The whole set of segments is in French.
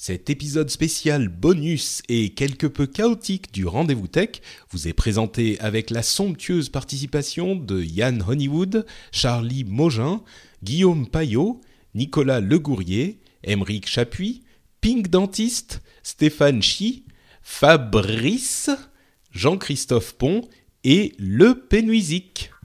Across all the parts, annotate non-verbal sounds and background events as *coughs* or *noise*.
Cet épisode spécial bonus et quelque peu chaotique du Rendez-vous Tech vous est présenté avec la somptueuse participation de Yann Honeywood, Charlie Mogin, Guillaume Payot, Nicolas Legourier, Émeric Chapuis, Pink Dentiste, Stéphane Chi, Fabrice, Jean-Christophe Pont et Le Pénuisic.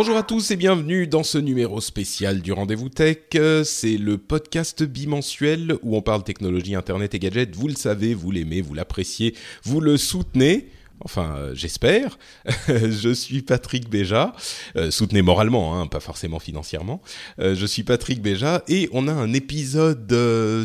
Bonjour à tous et bienvenue dans ce numéro spécial du Rendez-vous Tech. Euh, C'est le podcast bimensuel où on parle technologie, internet et gadgets. Vous le savez, vous l'aimez, vous l'appréciez, vous le soutenez. Enfin, euh, j'espère. *laughs* je suis Patrick Béja. Euh, soutenez moralement, hein, pas forcément financièrement. Euh, je suis Patrick Béja et on a un épisode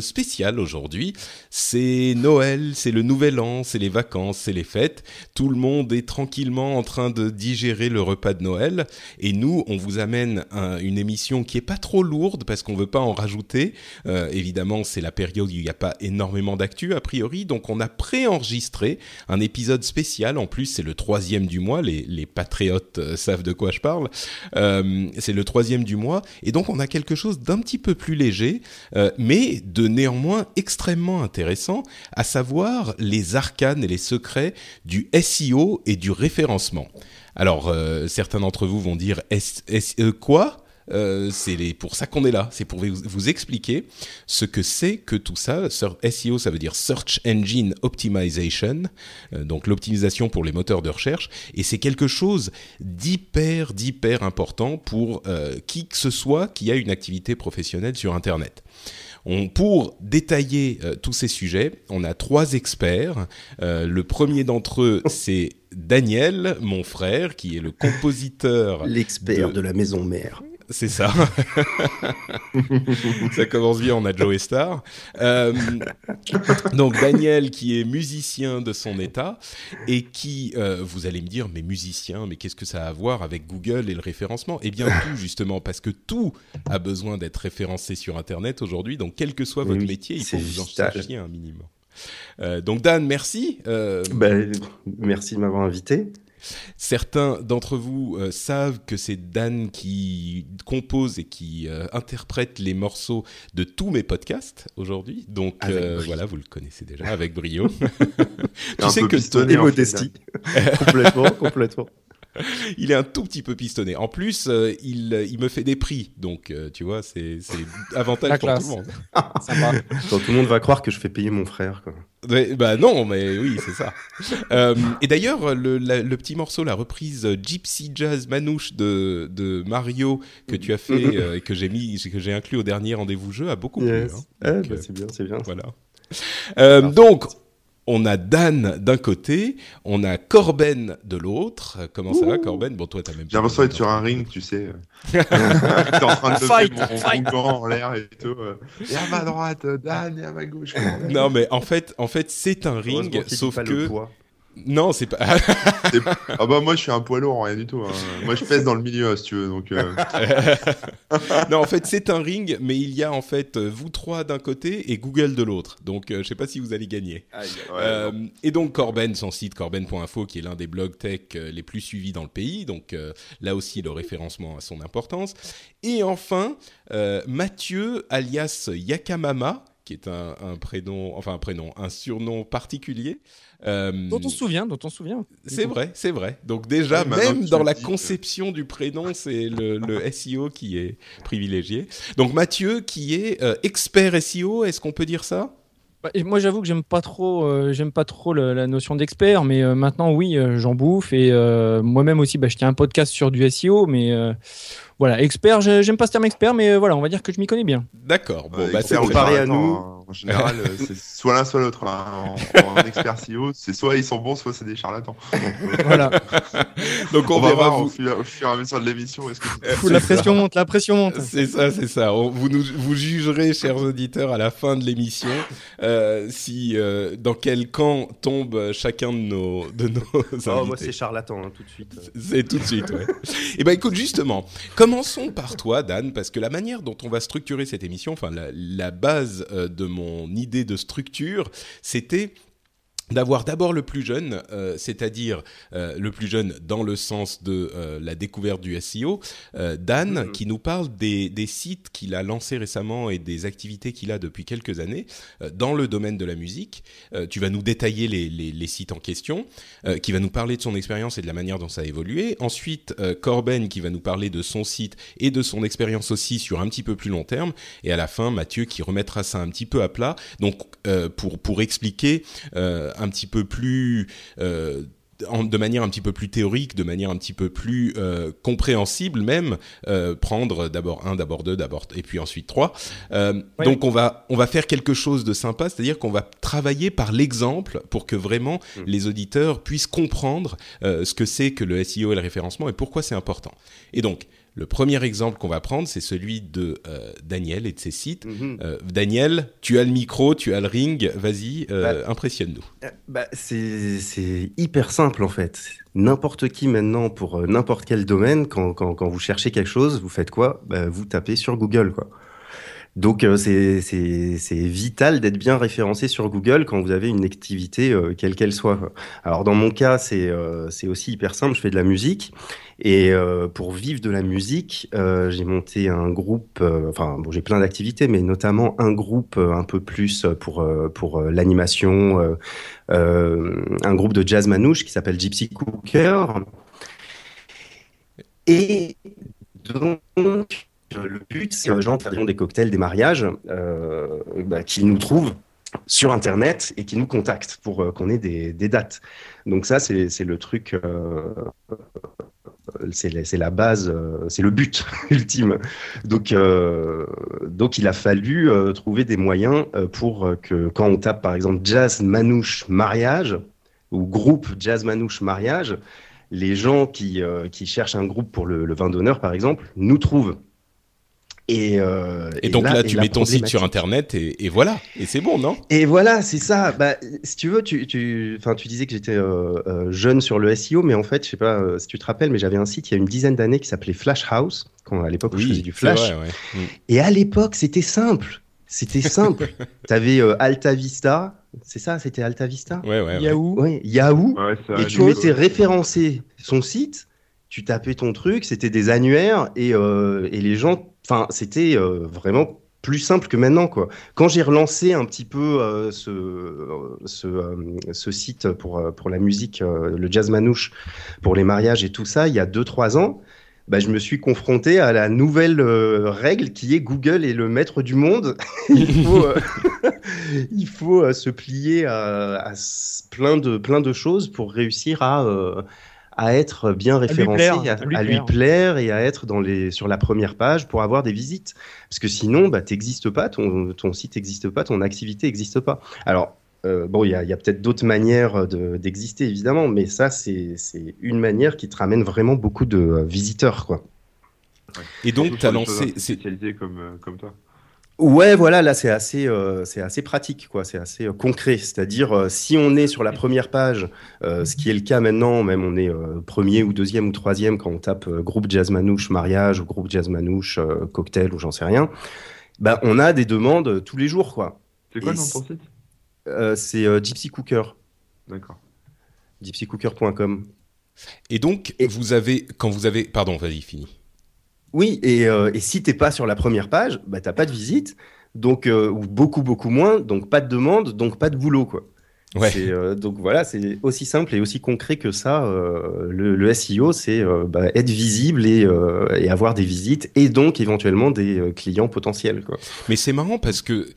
spécial aujourd'hui. C'est Noël, c'est le Nouvel An, c'est les vacances, c'est les fêtes. Tout le monde est tranquillement en train de digérer le repas de Noël. Et nous, on vous amène un- une émission qui est pas trop lourde parce qu'on veut pas en rajouter. Évidemment, c'est la période où il n'y a pas énormément d'actu a priori, donc on a préenregistré un épisode spécial. En plus, c'est le troisième du mois. Les, patriotes euh, savent de quoi je parle. Euh, c'est le troisième du mois, et donc on a quelque chose d'un petit peu plus léger, euh, mais de néanmoins extrêmement intéressant, à savoir les arcanes et les secrets du SEO et du référencement. Alors, certains d'entre vous vont dire S- S- euh, quoi? Euh, c'est pour ça qu'on est là, c'est pour vous, vous expliquer ce que c'est que tout ça. SEO, ça veut dire Search Engine Optimization, euh, donc l'optimisation pour les moteurs de recherche, et c'est quelque chose d'hyper, d'hyper important pour euh, qui que ce soit qui a une activité professionnelle sur Internet. On, pour détailler euh, tous ces sujets, on a trois experts. Euh, le premier d'entre eux, *laughs* c'est Daniel, mon frère, qui est le compositeur. L'expert de- de... la maison mère. C'est ça. *laughs* ça commence bien, on a Joe Star. Euh, donc Daniel qui est musicien de son état et qui, euh, vous allez me dire, mais musicien, mais qu'est-ce que ça a à voir avec Google et le référencement? Eh bien tout justement, parce que tout a besoin d'être référencé sur Internet aujourd'hui, donc quel que soit votre oui, métier, il faut vous en sachiez un minimum. Euh, donc Dan, merci. Euh, Ben, merci de m'avoir invité. Certains d'entre vous euh, savent que c'est Dan qui compose et qui euh, interprète les morceaux de tous mes podcasts aujourd'hui. Donc euh, voilà, vous le connaissez déjà avec brio. *laughs* Un sais peu que pistonné, Et modestie. complètement, complètement. *laughs* il est un tout petit peu pistonné. En plus, euh, il, il me fait des prix. Donc euh, tu vois, c'est *laughs* avantage pour classe. tout le monde. Sympa. Quand tout le monde va croire que je fais payer mon frère. Quoi. Bah non, mais oui, c'est ça. Euh, et d'ailleurs, le, le petit morceau, la reprise euh, Gypsy Jazz Manouche de, de Mario que tu as fait *laughs* euh, et que j'ai mis, que j'ai inclus au dernier rendez-vous jeu a beaucoup Yes. plu. hein. Ah, Donc, bah, c'est bien, c'est bien. voilà. Euh, donc, on a Dan d'un côté, on a Corben de l'autre. Comment ça va, Corben? Bon, toi, t'as même. J'ai l'impression d'être sur un ring, tu sais. *laughs* T'es en train de Fight, lever mon, fight. mon en l'air et tout. euh. Et à ma droite, Dan, et à ma gauche. Non, mais en fait, en fait, c'est un ring, sauf le que poids. Non, c'est pas. *laughs* Ah bah moi je suis un poids lourd, rien du tout. hein. Moi je pèse dans le milieu si tu veux. Donc, euh, *laughs* non, en fait, c'est un ring, mais il y a en fait vous trois d'un côté et Google de l'autre. Donc, euh, je sais pas si vous allez gagner. ouais, Euh, et donc Corben, son site corben.info, qui est l'un des blogs tech euh, les plus suivis dans le pays. Donc euh, là aussi, le référencement a son importance. Et enfin, euh, Mathieu, alias Yakamama, qui est un, un prénom, enfin un prénom, un surnom particulier. Euh, Dont on se souvient, dont on se souvient. c'est vrai, c'est vrai. Donc déjà, même dans la dis, conception du prénom, c'est le, le SEO qui est privilégié. Donc Mathieu, qui est euh, expert SEO, est-ce qu'on peut dire ça? Bah, et moi, j'avoue que j'aime pas trop, euh, j'aime pas trop le- la notion d'expert, mais euh, maintenant, oui, euh, j'en bouffe et euh, moi-même aussi, bah, je tiens un podcast sur du SEO, mais euh, voilà, expert, j'ai- j'aime pas ce terme expert, mais euh, voilà, on va dire que je m'y connais bien. D'accord. Bon, Euh, bah, c'est comparé à charlatan, nous. hein. En général, euh, c'est soit l'un, soit l'autre. hein. En, en expert CEO, c'est soit ils sont bons, soit c'est des charlatans. Voilà, *laughs* Donc on, on, va voir vous. au fur, au fur et à mesure de l'émission. Est-ce que Faut la pression monte, la pression monte. C'est ça, c'est ça. On- vous nous, vous jugerez, chers auditeurs, à la fin de l'émission, euh, si euh, dans quel camp tombe chacun de nos de nos Oh, invités. moi, c'est charlatan, hein, tout de suite. C'est tout de suite, ouais. Et ben écoute, justement, commençons par toi, Dan, parce que la manière dont on va structurer cette émission, enfin la, base euh, de mon idée de structure, c'était d'avoir d'abord le plus jeune, euh, c'est-à-dire euh, le plus jeune dans le sens de euh, la découverte du SEO, euh, Dan, Mhm. qui nous parle des, des sites qu'il a lancés récemment et des activités qu'il a depuis quelques années euh, dans le domaine de la musique. Euh, tu vas nous détailler les, les, les sites en question, euh, qui va nous parler de son expérience et de la manière dont ça a évolué. Ensuite, euh, Corben, qui va nous parler de son site et de son expérience aussi sur un petit peu plus long terme. Et à la fin, Mathieu qui remettra ça un petit peu à plat. Donc, euh, pour, pour expliquer euh, un petit peu plus... euh, de manière un petit peu plus théorique, de manière un petit peu plus euh, compréhensible même, euh, prendre d'abord un, d'abord deux, d'abord et puis ensuite trois. Euh, Ouais. Donc on va on va faire quelque chose de sympa, c'est-à-dire qu'on va travailler par l'exemple pour que vraiment Mm. les auditeurs puissent comprendre ce que c'est que le SEO et le référencement et pourquoi c'est important. Et donc le premier exemple qu'on va prendre, c'est celui de euh, Daniel et de ses sites. Mhm. Euh, Daniel, tu as le micro, tu as le ring, vas-y, euh, impressionne-nous. Euh, Bah, c'est c'est hyper simple en fait. N'importe qui maintenant pour euh, n'importe quel domaine, quand, quand, quand vous cherchez quelque chose, vous faites quoi? Bah, Vous tapez sur Google quoi. Donc euh, c'est vital d'être bien référencé sur Google quand vous avez une activité euh, quelle qu'elle soit. Alors dans mon cas c'est euh, c'est aussi hyper simple. Je fais de la musique et pour vivre de la musique, j'ai monté un groupe. enfin bon j'ai plein d'activités, mais notamment un groupe un peu plus pour pour l'animation. un groupe de jazz manouche qui s'appelle Gypsy Cooker. Et donc, le but, c'est que les gens fabriquent des cocktails, des mariages, euh, bah, qu'ils nous trouvent sur Internet et qui nous contactent pour euh, qu'on ait des, des dates. Donc ça, c'est le truc, euh, c'est la, base, euh, c'est le but *laughs* ultime. Donc, euh, donc il a fallu euh, trouver des moyens euh, pour euh, que quand on tape par exemple jazz manouche mariage ou groupe jazz manouche mariage, les gens qui, euh, qui cherchent un groupe pour le, le vin d'honneur par exemple nous trouvent. Et, euh, Et, donc là, tu mets ton site sur. Internet et, et voilà, et c'est bon, non? Et voilà, c'est ça. Bah, si tu veux, tu, tu, enfin, tu disais que j'étais euh, euh, jeune sur le SEO, mais en fait, je sais pas euh, si tu te rappelles, mais j'avais un site il y a une dizaine d'années qui s'appelait Flash House, quand à l'époque où je faisais du Flash. vrai, ouais. Mm. Et à l'époque, c'était simple. C'était simple. *laughs* T'avais euh, Alta Vista, c'est ça, c'était Alta Vista? Ouais, ouais, ouais. Yahoo. Ouais, Yahoo. Et tu mettais référencé son site, tu tapais ton truc, c'était des annuaires et, euh, et les gens, enfin, c'était euh, vraiment plus simple que maintenant, quoi. Quand j'ai relancé un petit peu euh, ce, ce, site pour, pour la musique, le jazz manouche, pour les mariages et tout ça, il y a 2-3 ans, bah, je me suis confronté à la nouvelle règle qui est Google est le maître du monde. *laughs* il faut, *laughs* il faut se plier à, à plein, de, plein de choses pour réussir à, à être bien lui référencé, plaire, à, à lui à lui plaire. plaire et à être dans les, sur la première page pour avoir des visites. Parce que sinon, bah, t'existes pas, ton, ton site n'existe pas, ton activité n'existe pas. Alors, euh, bon, il y a, il y a peut-être d'autres manières de- d'exister, évidemment, mais ça, c'est c'est une manière qui te ramène vraiment beaucoup de euh, visiteurs, quoi. Et donc, tu as lancé. c'est- comme, euh, comme toi. Ouais, voilà, là c'est assez, euh, c'est assez pratique, quoi. C'est assez euh, concret. C'est-à-dire, euh, si on est sur la première page, euh, ce qui est le cas maintenant, même on est euh, premier ou deuxième ou troisième quand on tape euh, groupe jazz manouche mariage ou groupe jazz manouche euh, cocktail ou j'en sais rien, bah on a des demandes tous les jours, quoi. C'est quoi le nom de c'est- ton site? Euh, c'est euh, Gypsy Cooker, D'accord. gypsycooker.com. Et donc, Et- vous avez, quand vous avez, pardon, vas-y, fini. Oui, et, euh, et si t'es pas sur la première page, bah t'as pas de visite, donc euh, ou beaucoup beaucoup moins, donc pas de demande, donc pas de boulot, quoi. Ouais. Euh, donc voilà, c'est aussi simple et aussi concret que ça. le, le SEO, c'est bah, être visible et, et avoir des visites et donc éventuellement des clients potentiels. Quoi. Mais c'est marrant parce que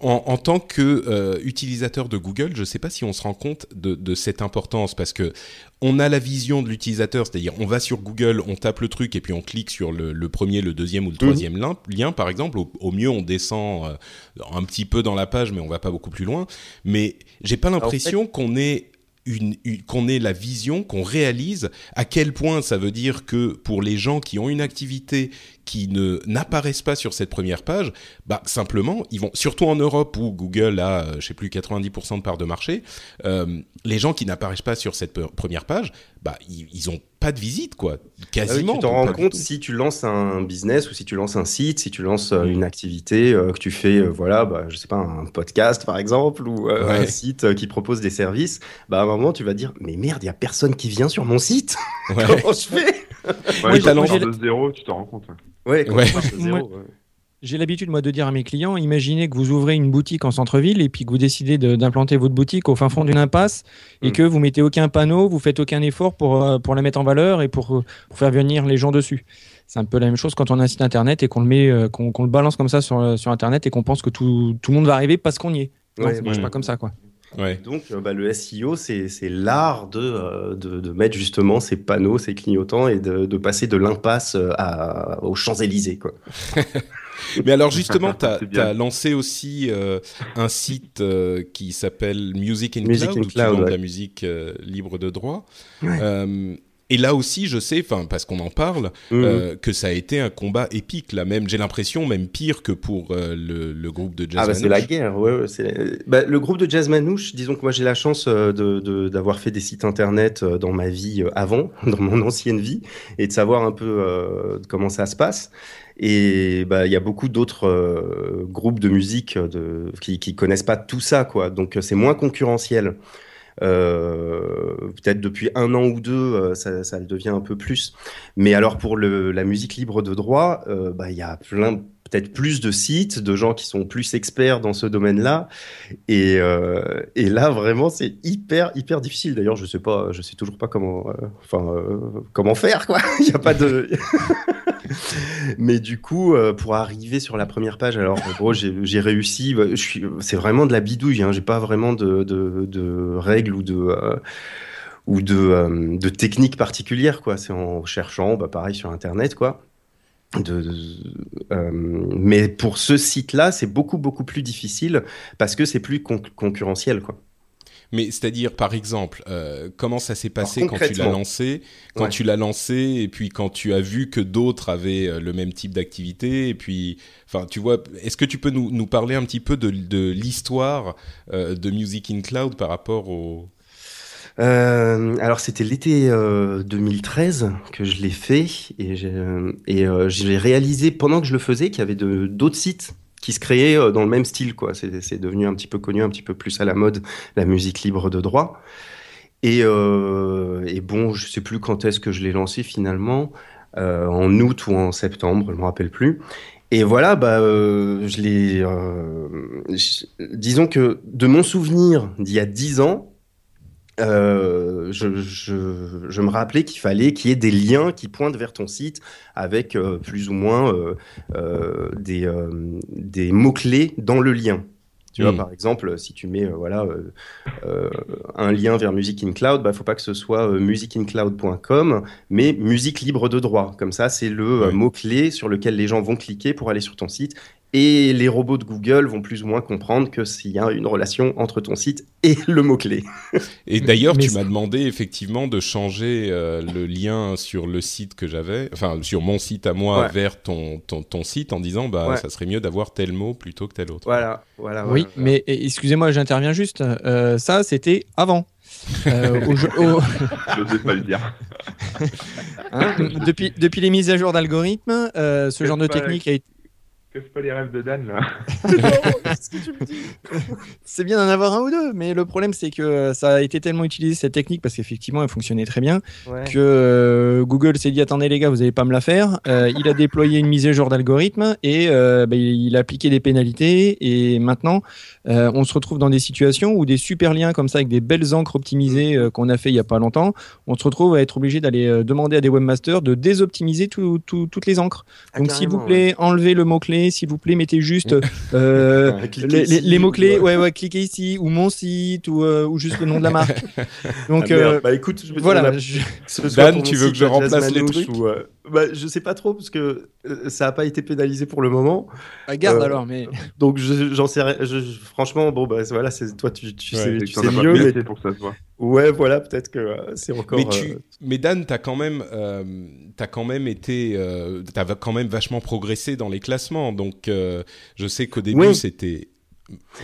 en, en tant que euh, utilisateur de Google, je ne sais pas si on se rend compte de, de cette importance parce que on a la vision de l'utilisateur, c'est-à-dire on va sur Google, on tape le truc et puis on clique sur le, le premier, le deuxième ou le troisième lien, lien, par exemple. Au, au mieux, on descend euh, un petit peu dans la page, mais on va pas beaucoup plus loin. Mais j'ai pas l'impression qu'on ait une, une- qu'on ait la vision, qu'on réalise à quel point ça veut dire que pour les gens qui ont une activité qui ne n'apparaissent pas sur cette première page, bah simplement ils vont surtout en Europe où Google a euh, je sais plus 90% de part de marché, euh, les gens qui n'apparaissent pas sur cette première page, bah ils, ils ont pas de visite quoi, Ah oui, quasiment. tu t'en rends compte si tu lances un business ou si tu lances un site, si tu lances euh, Mm. une activité, euh, que tu fais, euh, voilà, bah, je sais pas, un podcast par exemple, ou Ouais. un site qui propose des services, bah, à un moment tu vas dire, mais merde, il y a personne qui vient sur mon site. Ouais. *laughs* Comment je fais? Ouais, tu lancé- pars de zéro, tu t'en rends compte. ouais. Ouais, quand Ouais. tu zéro, ouais. J'ai l'habitude, moi, de dire à mes clients imaginez que vous ouvrez une boutique en centre-ville et puis que vous décidez de- d'implanter votre boutique au fin fond d'une impasse et Mm. que vous mettez aucun panneau, vous faites aucun effort pour, euh, pour la mettre en valeur et pour, pour faire venir les gens dessus. C'est un peu la même chose quand on a un site internet et qu'on le met, euh, qu'on le balance comme ça sur, sur internet et qu'on pense que tout, tout le monde va arriver parce qu'on y est. Non, Ouais, ça marche ouais. pas comme ça, quoi. Ouais. Donc, euh, bah, le SEO, c'est l'art de, euh, de, de mettre justement ces panneaux, ces clignotants et de, de passer de l'impasse euh, aux Champs-Élysées. *laughs* Mais alors justement, *laughs* tu as, lancé aussi euh, un site euh, qui s'appelle Music in Music Cloud, in ouais. la musique euh, libre de droit. Ouais. Et là aussi, je sais, enfin parce qu'on en parle, Mhm. euh, que ça a été un combat épique. Là même, j'ai l'impression même pire que pour euh, le, le groupe de jazz. Ah bah c'est la guerre, ouais, ouais, bah, le groupe de Jazz Manouche, disons que moi j'ai la chance euh, de- d'avoir fait des sites internet dans ma vie avant, *laughs* dans mon ancienne vie, et de savoir un peu euh, comment ça se passe. Et bah il y a beaucoup d'autres euh, groupes de musique de, qui, qui connaissent pas tout ça, quoi. Donc c'est moins concurrentiel. Euh, peut-être depuis un an ou deux, euh, ça, le devient un peu plus. Mais alors pour la musique libre de droit, euh, bah, il y a plein, peut-être plus de sites, de gens qui sont plus experts dans ce domaine-là. Et, là, vraiment, c'est hyper, hyper difficile. D'ailleurs, je sais sais toujours pas comment, enfin, comment faire. *laughs* Il n'y a pas de. *laughs* *laughs* Mais du coup, euh, pour arriver sur la première page, alors en gros, j'ai réussi. bah, c'est vraiment de la bidouille. Hein, j'ai pas vraiment de, règles ou de euh, euh, techniques particulières. C'est en cherchant, bah, pareil sur Internet, mais pour ce site-là, c'est beaucoup beaucoup plus difficile parce que c'est plus con- concurrentiel. Mais c'est-à-dire, par exemple, euh, comment ça s'est passé Alors, quand tu l'as lancé, quand Ouais. tu l'as lancé, et puis quand tu as vu que d'autres avaient euh, le même type d'activité, et puis, enfin, tu vois, est-ce que tu peux nous, nous parler un petit peu de, de l'histoire euh, de Music in Cloud par rapport au... Euh, alors c'était l'été euh, 2013 que je l'ai fait et j'ai euh, réalisé pendant que je le faisais qu'il y avait d'autres sites qui se créaient euh, dans le même style quoi. C'est devenu un petit peu connu, un petit peu plus à la mode la musique libre de droit. Et, euh, bon, je sais plus quand est-ce que je l'ai lancé finalement, euh, en août ou en septembre, je me rappelle plus. Et voilà, bah, je l'ai. disons que de mon souvenir d'il y a dix ans, euh, je, je, je me rappelais qu'il fallait qu'il y ait des liens qui pointent vers ton site avec euh, plus ou moins euh, des, des mots-clés dans le lien. Tu vois, Mm. par exemple, si tu mets euh, voilà, euh, euh, un lien vers Music in Cloud, il bah, faut pas que ce soit musicincloud.com, mais musique libre de droit. Comme ça, c'est le mot-clé sur lequel les gens vont cliquer pour aller sur ton site. Et les robots de Google vont plus ou moins comprendre que s'il y a une relation entre ton site et *laughs* le mot-clé. Et d'ailleurs, tu m'as demandé effectivement de changer euh, le lien sur le site que j'avais, enfin sur mon site à moi Ouais. vers ton, ton, ton site en disant, bah, Ouais. ça serait mieux d'avoir tel mot plutôt que tel autre. Voilà, voilà. oui, voilà. mais excusez-moi, j'interviens juste. Euh, ça, c'était avant. Euh, au *laughs* Je pas le dire. hein, depuis, depuis les mises à jour d'algorithmes, euh, ce genre de technique a été. Que c'est pas les rêves de Dan, là. *laughs* C'est bien d'en avoir un ou deux, mais le problème c'est que euh, ça a été tellement utilisé cette technique parce qu'effectivement elle fonctionnait très bien Ouais. que euh, Google s'est dit attendez les gars vous allez pas me la faire. Euh, il a déployé une mise à jour d'algorithme et euh, bah, il a appliqué des pénalités et maintenant euh, on se retrouve dans des situations où des super liens comme ça avec des belles encres optimisées euh, qu'on a fait il y a pas longtemps, on se retrouve à être obligé d'aller euh, demander à des webmasters de désoptimiser tout- tout- toutes les encres. Ah, Donc s'il vous plaît enlevez le mot clé abonner, s'il vous plaît, mettez juste *laughs* euh, les, les- ici, les mots-clés, ou, ouais, ouais, cliquez ici, ou mon site, ou, euh, ou juste le nom de la marque. *laughs* Donc, Ah, euh, bah écoute, je voilà. je- Dan, tu veux que je remplace les trucs ou, euh, bah, Je sais pas trop parce que ça a pas été pénalisé pour le moment. Regarde Euh, alors, mais. *laughs* Donc je- j'en sais, ri- je- je- franchement, bon bah voilà, c'est toi tu, tu Ouais, sais, tu as mieux, mais pour que ça se voit. ouais voilà, peut-être que euh, c'est encore. mais, tu, euh, mais Dan, t'as quand même, euh, t'as quand même été, euh, t'as quand même vachement progressé dans les classements. Donc, euh, je sais qu'au début, Oui. c'était,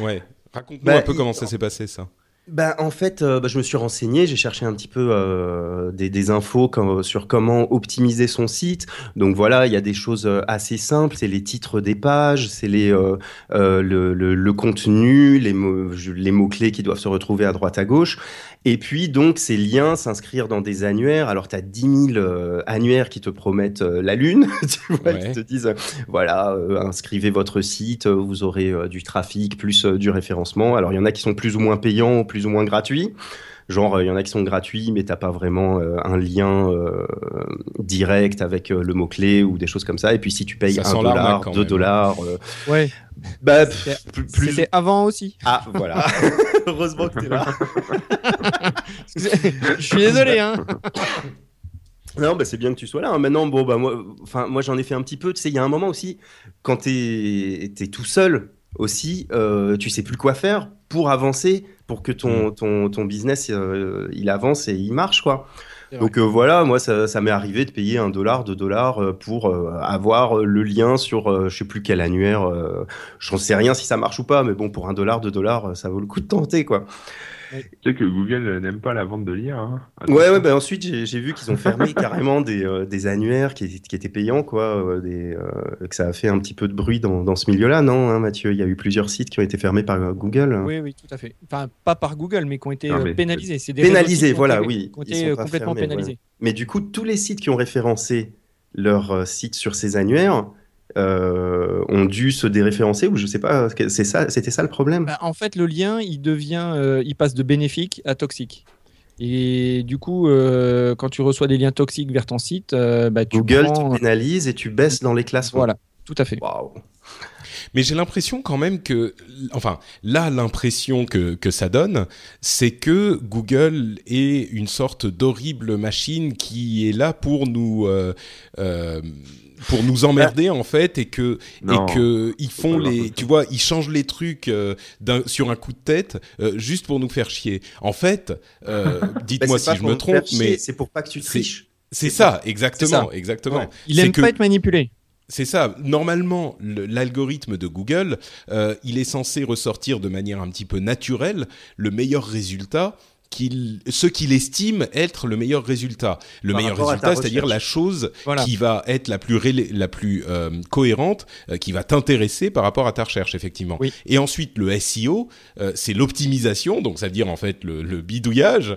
ouais. Raconte-nous Bah, un peu il- comment ça s'est passé, ça. Bah, en fait, euh, bah, je me suis renseigné, j'ai cherché un petit peu euh, des, infos comme- sur comment optimiser son site. Donc voilà, il y a des choses euh, assez simples, c'est les titres des pages, c'est les euh, euh, le, le, contenu, les mots les mots clés qui doivent se retrouver à droite à gauche. Et puis donc ces liens s'inscrire dans des annuaires. Alors tu as 10 000 euh, annuaires qui te promettent euh, la lune, *laughs* tu vois, Ouais. qui te disent euh, voilà, euh, inscrivez votre site, vous aurez euh, du trafic plus euh, du référencement. Alors il y en a qui sont plus ou moins payants, plus ou moins gratuits. Genre, euh, il y en a qui sont gratuits, mais t'as pas vraiment euh, un lien euh, direct avec euh, le mot-clé ou des choses comme ça. Et puis si tu payes Ça un dollar, deux même. dollars, euh, Ouais, bah, c'était avant aussi. Ah, voilà. *laughs* Heureusement que t'es là. *laughs* je suis désolé, hein. *coughs* Non, bah, c'est bien que tu sois là. hein. Maintenant, bon, bah, moi, moi, j'en ai fait un petit peu. Tu sais, il y a un moment aussi, quand t'es es tout seul aussi, euh, tu sais plus quoi faire pour avancer, pour que ton, ton, ton business, euh, il avance et il marche, quoi. Donc euh, voilà, moi, ça, ça m'est arrivé de payer un dollar, deux dollars euh, pour euh, avoir le lien sur euh, je sais plus quel annuaire. Euh, J'en sais rien si ça marche ou pas, mais bon, pour un dollar, deux dollars, ça vaut le coup de tenter, quoi. Tu sais que Google n'aime pas la vente de liens. Hein. Ouais, ouais, bah ensuite j'ai vu qu'ils ont fermé *laughs* carrément des, euh, des annuaires qui, qui étaient payants, quoi. euh, des, euh, que ça a fait un petit peu de bruit dans, dans ce milieu-là, non, hein, Mathieu? Il y a eu plusieurs sites qui ont été fermés par Google. Oui, oui, tout à fait. Enfin, pas par Google, mais qui ont été Non, mais- pénalisés. C'est des Pénalisés, réseaux qui ont voilà, été- oui. Qui ont été complètement fermés, Mais du coup, tous les sites qui ont référencé leur euh, site sur ces annuaires euh, ont dû se déréférencer ou je sais pas. C'est ça, c'était ça le problème? Bah, en fait, le lien, il devient, euh, il passe de bénéfique à toxique. Et du coup, euh, quand tu reçois des liens toxiques vers ton site, bah, tu Google prends- te pénalise et tu baisses dans les classements. Voilà, tout à fait. Waouh. Mais j'ai l'impression quand même que, enfin, là, l'impression que, que ça donne, c'est que Google est une sorte d'horrible machine qui est là pour nous, euh, euh, pour nous emmerder en fait, et que Non. et que ils font les, tu vois, ils changent les trucs euh, sur un coup de tête euh, juste pour nous faire chier. En fait, euh, *laughs* Bah, dites-moi si pas je pour me trompe, chier, mais c'est pour pas que tu triches. c'est ça, exactement, exactement. Ouais. Il aime que- pas être manipulé. C'est ça. Normalement, le- l'algorithme de Google, euh, il est censé ressortir de manière un petit peu naturelle le meilleur résultat. Qu'il, ce qu'il estime être le meilleur résultat. Le Par meilleur résultat, c'est-à-dire la chose Voilà. qui va être la plus, rélé- la plus euh, cohérente, euh, qui va t'intéresser par rapport à ta recherche, effectivement. Oui. Et ensuite, le SEO, euh, c'est l'optimisation, donc ça veut dire en fait le, le bidouillage,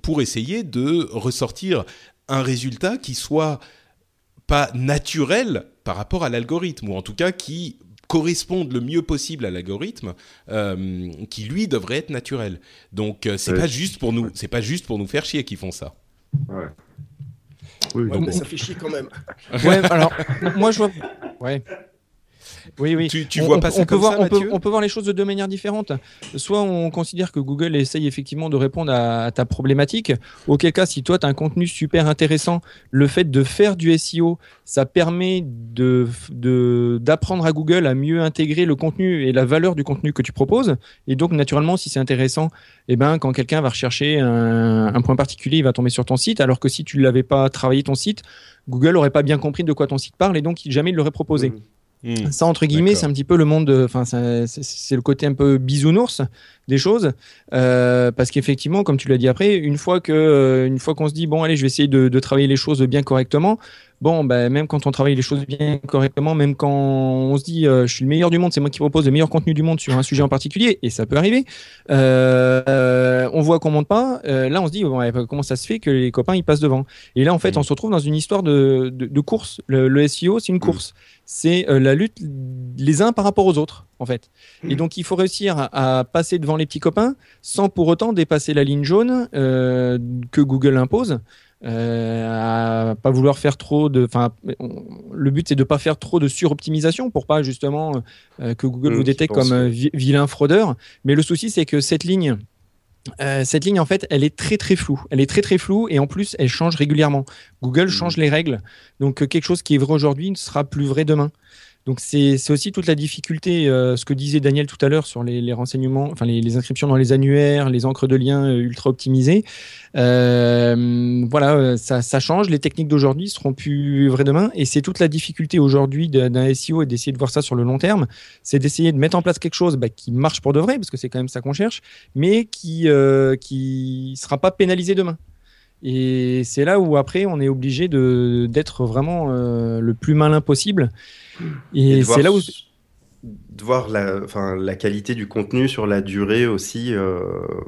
pour essayer de ressortir un résultat qui soit pas naturel par rapport à l'algorithme, ou en tout cas qui corresponde le mieux possible à l'algorithme, euh, qui lui devrait être naturel. Donc euh, c'est Ouais. pas juste pour nous, c'est pas juste pour nous faire chier qu'ils font ça. Ouais. Oui, Ouais, mais ça fait chier quand même. Ouais, *laughs* alors, moi je vois. Ouais. Oui, oui. Tu, tu On- vois pas on ça peut comme voir, ça, on peut, Mathieu on peut voir les choses de deux manières différentes. Soit on considère que Google essaye effectivement de répondre à, à ta problématique, auquel cas, si toi tu as un contenu super intéressant, le fait de faire du SEO, ça permet de, de, d'apprendre à Google à mieux intégrer le contenu et la valeur du contenu que tu proposes. Et donc, naturellement, si c'est intéressant, eh ben, quand quelqu'un va rechercher un, un point particulier, il va tomber sur ton site, alors que si tu ne l'avais pas travaillé ton site, Google n'aurait pas bien compris de quoi ton site parle et donc jamais il l'aurait proposé. Mhm. Hmm. Ça, entre guillemets, c'est un petit peu le monde, de- enfin, c'est le côté un peu bisounours des choses, euh, parce qu'effectivement, comme tu l'as dit après, une fois que, euh, une fois qu'on se dit bon, allez, je vais essayer de, de travailler les choses bien correctement. Bon, ben, même quand on travaille les choses bien correctement, même quand on se dit euh, je suis le meilleur du monde, c'est moi qui propose le meilleur contenu du monde sur un sujet en particulier, et ça peut arriver. euh, on voit qu'on monte pas. là, on se dit bon, ouais, comment ça se fait que les copains ils passent devant? Et là, en fait, on se retrouve dans une histoire de, de, de course. Le, le SEO, c'est une course c'est la lutte les uns par rapport aux autres, en fait. Et donc, il faut réussir à, à passer devant les petits copains sans pour autant dépasser la ligne jaune euh, que Google impose. euh, à pas vouloir faire trop de. Enfin, le but c'est de pas faire trop de suroptimisation pour pas justement euh, que Google Mmh, vous détecte comme euh, vilain fraudeur. Mais le souci c'est que cette ligne. cette ligne, en fait, elle est très très floue. Elle est très très floue et en plus, elle change régulièrement. Google change les règles. Donc, quelque chose qui est vrai aujourd'hui ne sera plus vrai demain. Donc, c'est aussi toute la difficulté, euh, ce que disait Daniel tout à l'heure sur les, renseignements, enfin les, inscriptions dans les annuaires, les encres de liens euh, ultra optimisées. Euh, voilà, ça, change. Les techniques d'aujourd'hui seront plus vraies demain. Et c'est toute la difficulté aujourd'hui d'un SEO et d'essayer de voir ça sur le long terme. C'est d'essayer de mettre en place quelque chose bah, qui marche pour de vrai, parce que c'est quand même ça qu'on cherche, mais qui qui sera pas pénalisé demain. Et c'est là où après on est obligé de d'être vraiment euh, le plus malin possible. Et, de c'est là où de voir la, enfin, la qualité du contenu sur la durée aussi. euh,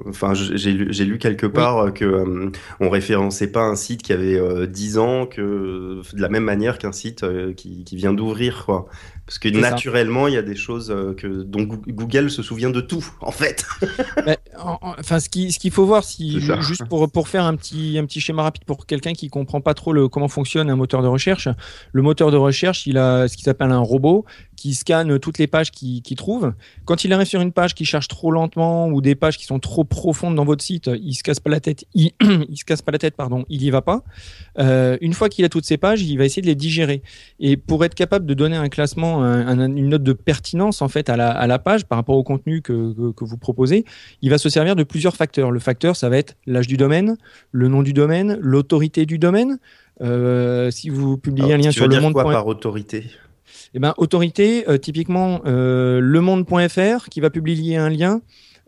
Enfin, j'ai lu, quelque part euh, que euh, on référençait pas un site qui avait euh, 10 ans que de la même manière qu'un site euh, qui, qui vient d'ouvrir, quoi. Parce que naturellement, il y a des choses que dont Goo- Google se souvient de tout, en fait. *laughs* Bah, en- en- Enfin, ce qui- ce qu'il faut voir, si, juste pour, pour faire un petit, un petit schéma rapide pour quelqu'un qui comprend pas trop le, comment fonctionne un moteur de recherche, le moteur de recherche, il a ce qu'il s'appelle un robot qui scanne toutes les pages qu'il qu'il trouve. Quand il arrive sur une page qui charge trop lentement ou des pages qui sont trop profondes dans votre site, il se casse pas la tête, il, *clears throat* il se casse pas la tête, pardon, il y va pas. Euh, une fois qu'il a toutes ces pages, il va essayer de les digérer. Et pour être capable de donner un classement, un- un- une note de pertinence en fait à la, à la page par rapport au contenu que, que- que vous proposez, il va se servir de plusieurs facteurs. Le facteur, ça va être l'âge du domaine, le nom du domaine, l'autorité du domaine. Euh, si vous publiez un lien tu sur veux le dire monde. quoi par autorité? Eh ben, autorité, euh, typiquement, euh, lemonde.fr qui va publier un lien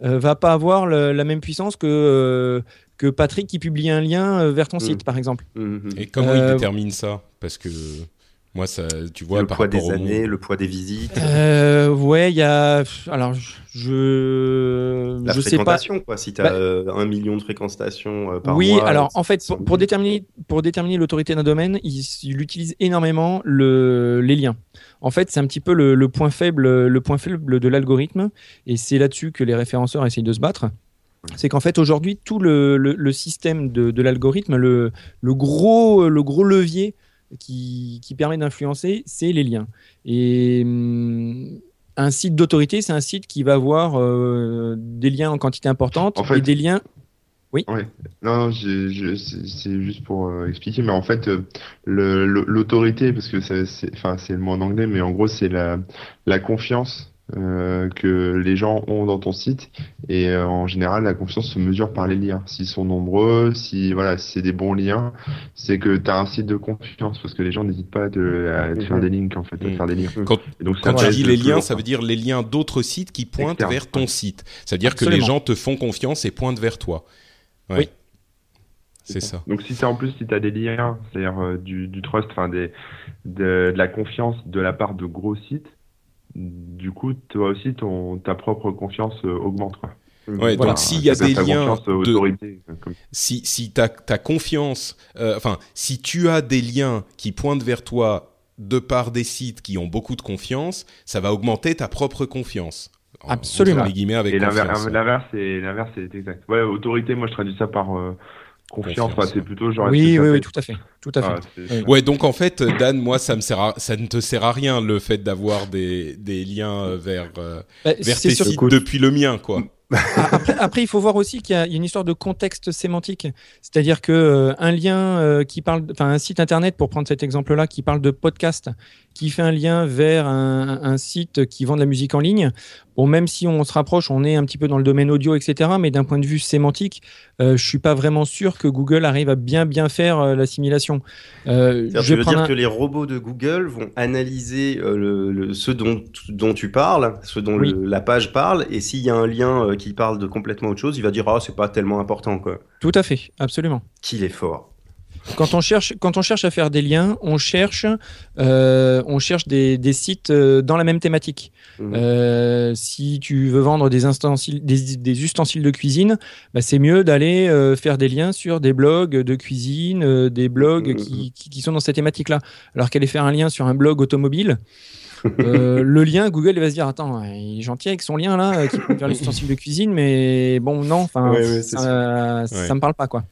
euh, va pas avoir le- la même puissance que, euh, que Patrick qui publie un lien vers ton Mm. site, par exemple. Mhm. Et comment Euh, il détermine ça? Parce que moi, ça, tu vois, Le par poids des au années, monde- le poids des visites, Euh, ouais, il y a. Alors, je. la je sais pas. fréquentation, quoi. Si tu as Bah- un million de fréquentations euh, par oui, mois. alors c'est- en fait, pour, pour déterminer, pour déterminer l'autorité d'un domaine, il, il utilise énormément le, les liens. En fait, c'est un petit peu le, le point faible, le point faible de l'algorithme, et c'est là-dessus que les référenceurs essayent de se battre. C'est qu'en fait, aujourd'hui, tout le, le- le système de, de l'algorithme, le, gros, le gros levier qui, qui permet d'influencer, c'est les liens. Et hum, un site d'autorité, c'est un site qui va avoir euh, des liens en quantité importante En fait- et des liens Non, non, j'ai- je- c'est juste pour euh, expliquer, mais en fait, euh, l'autorité, parce que c'est, enfin, c'est le mot en anglais, mais en gros, c'est la, la confiance euh, que les gens ont dans ton site, et euh, en général, la confiance se mesure par les liens. S'ils sont nombreux, si voilà, si c'est des bons liens, c'est que tu as un site de confiance, parce que les gens n'hésitent pas de, à te faire des links, en fait, à Mhm. faire des liens. Quand, Et donc, quand tu dis les liens, ça veut dire les liens d'autres sites qui pointent vers ton ouais. site. Ça veut dire que les gens te font confiance et pointent vers toi. Ouais. Oui. C'est ça. Donc si t'as en plus si tu as des liens, c'est-à-dire euh, du, du trust, enfin des de, de la confiance de la part de gros sites, du coup toi aussi ton ta propre confiance euh, augmente quoi. Ouais, Voilà. donc s'il y a des ta liens euh, de, comme- si, si tu as, confiance, euh, enfin, si tu as des liens qui pointent vers toi de par des sites qui ont beaucoup de confiance, ça va augmenter ta propre confiance. En- Absolument. entre les guillemets avec Et l'inverse c'est l'inverse c'est exact. Ouais, autorité, moi je traduis ça par euh, confiance, Enfin, c'est plutôt genre Oui, oui, tout à fait, tout à fait. Ah. Ouais, donc en fait, Dan, moi, ça me sert à- ça ne te sert à rien le fait d'avoir des, des liens euh, vers, euh, Bah, vers tes sites depuis le mien, quoi. *laughs* Ah, Après, après, il faut voir aussi qu'il y, a il y a une histoire de contexte sémantique, c'est-à-dire que euh, un lien euh, qui parle, enfin un site internet pour prendre cet exemple-là, qui parle de podcast, qui fait un lien vers un, un site qui vend de la musique en ligne. Bon, même si on se rapproche, on est un petit peu dans le domaine audio, etc. Mais d'un point de vue sémantique, euh, je suis pas vraiment sûr que Google arrive à bien bien faire euh, l'assimilation. Euh, je veux dire un- que les robots de Google vont analyser euh, le, le- ce dont, dont tu parles, ce dont Oui. le- la page parle, et s'il y a un lien qui parle de complètement autre chose, il va dire ah c'est pas tellement important quoi. Tout à fait, absolument. Qu'il est fort. Quand on cherche, quand on cherche à faire des liens, on cherche, euh, on cherche des, des sites euh, dans la même thématique. Mhm. Euh, si tu veux vendre des, ustensiles, des, des ustensiles de cuisine, bah, c'est mieux d'aller euh, faire des liens sur des blogs de cuisine, euh, des blogs Mhm. qui, qui, qui sont dans cette thématique-là. Alors qu'aller faire un lien sur un blog automobile, euh, *laughs* le lien, Google il va se dire attends, il est gentil avec son lien là, qui peut faire les ustensiles de cuisine, mais bon non, enfin Ouais, ouais, c'est ça, ça Ouais. me parle pas quoi.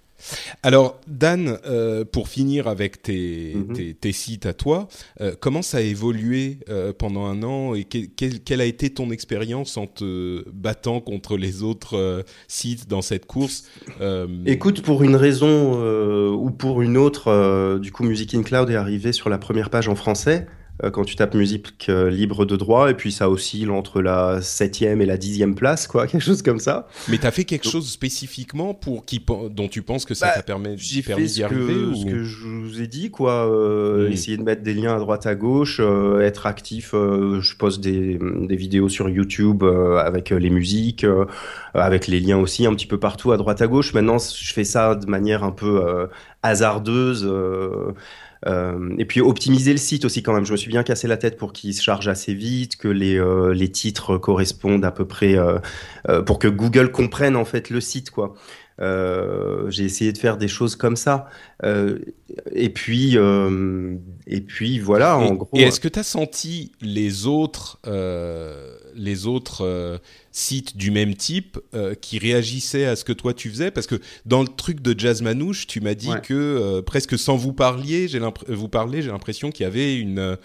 Alors, Dan, euh, pour finir avec tes, Mhm. tes, tes sites à toi, euh, comment ça a évolué euh, pendant un an et quel- quel- quelle a été ton expérience en te battant contre les autres sites dans cette course Écoute, pour une raison ou pour une autre, du coup, Music in Cloud est arrivé sur la première page en français. Euh, quand tu tapes musique euh, libre de droit, et puis ça oscille entre la septième et la dixième place, quoi, *laughs* quelque chose comme ça. Mais t'as fait quelque chose spécifiquement pour qui dont tu penses que ça Bah, t'a permis, permis d'y ce arriver que, ou- ce que je vous ai dit, quoi. euh. Essayer de mettre des liens à droite à gauche, euh, être actif. euh, je poste des, des vidéos sur YouTube avec les musiques, avec les liens aussi un petit peu partout à droite à gauche. Maintenant, je fais ça de manière un peu hasardeuse. Euh, et puis optimiser le site aussi quand même. Je me suis bien cassé la tête pour qu'il se charge assez vite, que les, euh, les titres correspondent à peu près, euh, euh, pour que Google comprenne en fait le site quoi. Euh, j'ai essayé de faire des choses comme ça. Euh, et puis, euh, et puis voilà, en et, gros. et est-ce que tu as senti les autres, les autres sites du même type euh, qui réagissaient à ce que toi tu faisais? Parce que dans le truc de Jazz Manouche, tu m'as dit Ouais. que euh, presque sans vous parler, j'ai vous parler, j'ai l'impression qu'il y avait une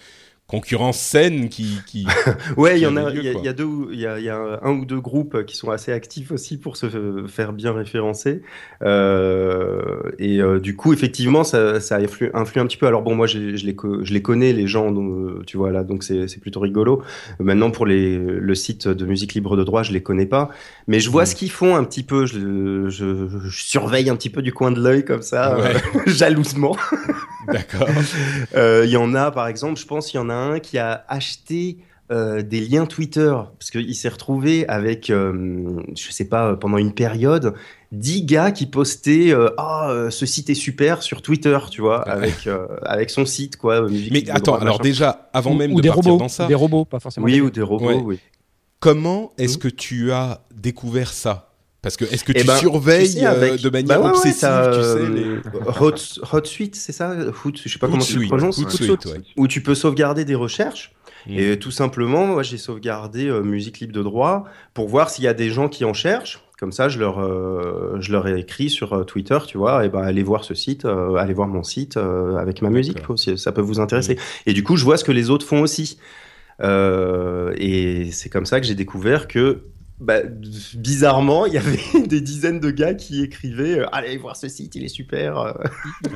concurrence saine qui. qui... *laughs* Ouais, il y en a, il y a, y deux, il y a, il y a un ou deux groupes qui sont assez actifs aussi pour se faire bien référencer. Euh, et euh, du coup, effectivement, ça, ça influe, influe un petit peu. Alors bon, moi, je, les, co- je les connais, les gens, donc, tu vois là, donc c'est plutôt rigolo. Maintenant, pour les, le site de musique libre de droit, je les connais pas, mais je vois ce qu'ils font un petit peu. Je, je, je surveille un petit peu du coin de l'œil comme ça, Ouais. euh, *laughs* jalousement. D'accord. *laughs* Euh, Il y en a, par exemple, je pense qu'il y en a un qui a acheté euh, des liens Twitter parce qu'il s'est retrouvé avec, euh, je sais pas, pendant une période, 10 gars qui postaient euh, ah euh, ce site est super sur Twitter, tu vois, avec euh, avec son site quoi. musique Mais attends, droit, alors machin. déjà, avant ou, même ou de des partir robots, dans ça, des robots, pas forcément. oui des- ou des robots, Ouais. oui. comment est-ce Mhm. que tu as découvert ça? Parce que est-ce que Eh tu ben, surveilles Tu sais, euh, avec- de manière Bah ouais, ouais, obsessive, tu sais, euh, les... Hot, Hot Suite, c'est ça? Hoot, je sais pas comment tu le Hootsuite, prononces. Hootsuite, ouais. Où tu peux sauvegarder des recherches. Mm. Et tout simplement, moi, j'ai sauvegardé euh, musique libre de droit pour voir s'il y a des gens qui en cherchent. Comme ça, je leur, euh, je leur ai écrit sur euh, Twitter, tu vois, et ben allez voir ce site, euh, allez voir mon site euh, avec ma musique, D'accord. quoi, si ça peut vous intéresser. Et du coup, je vois ce que les autres font aussi. Euh, et c'est comme ça que j'ai découvert que, bah, bizarrement, il y avait *laughs* des dizaines de gars qui écrivaient euh, allez voir ce site, il est super. euh.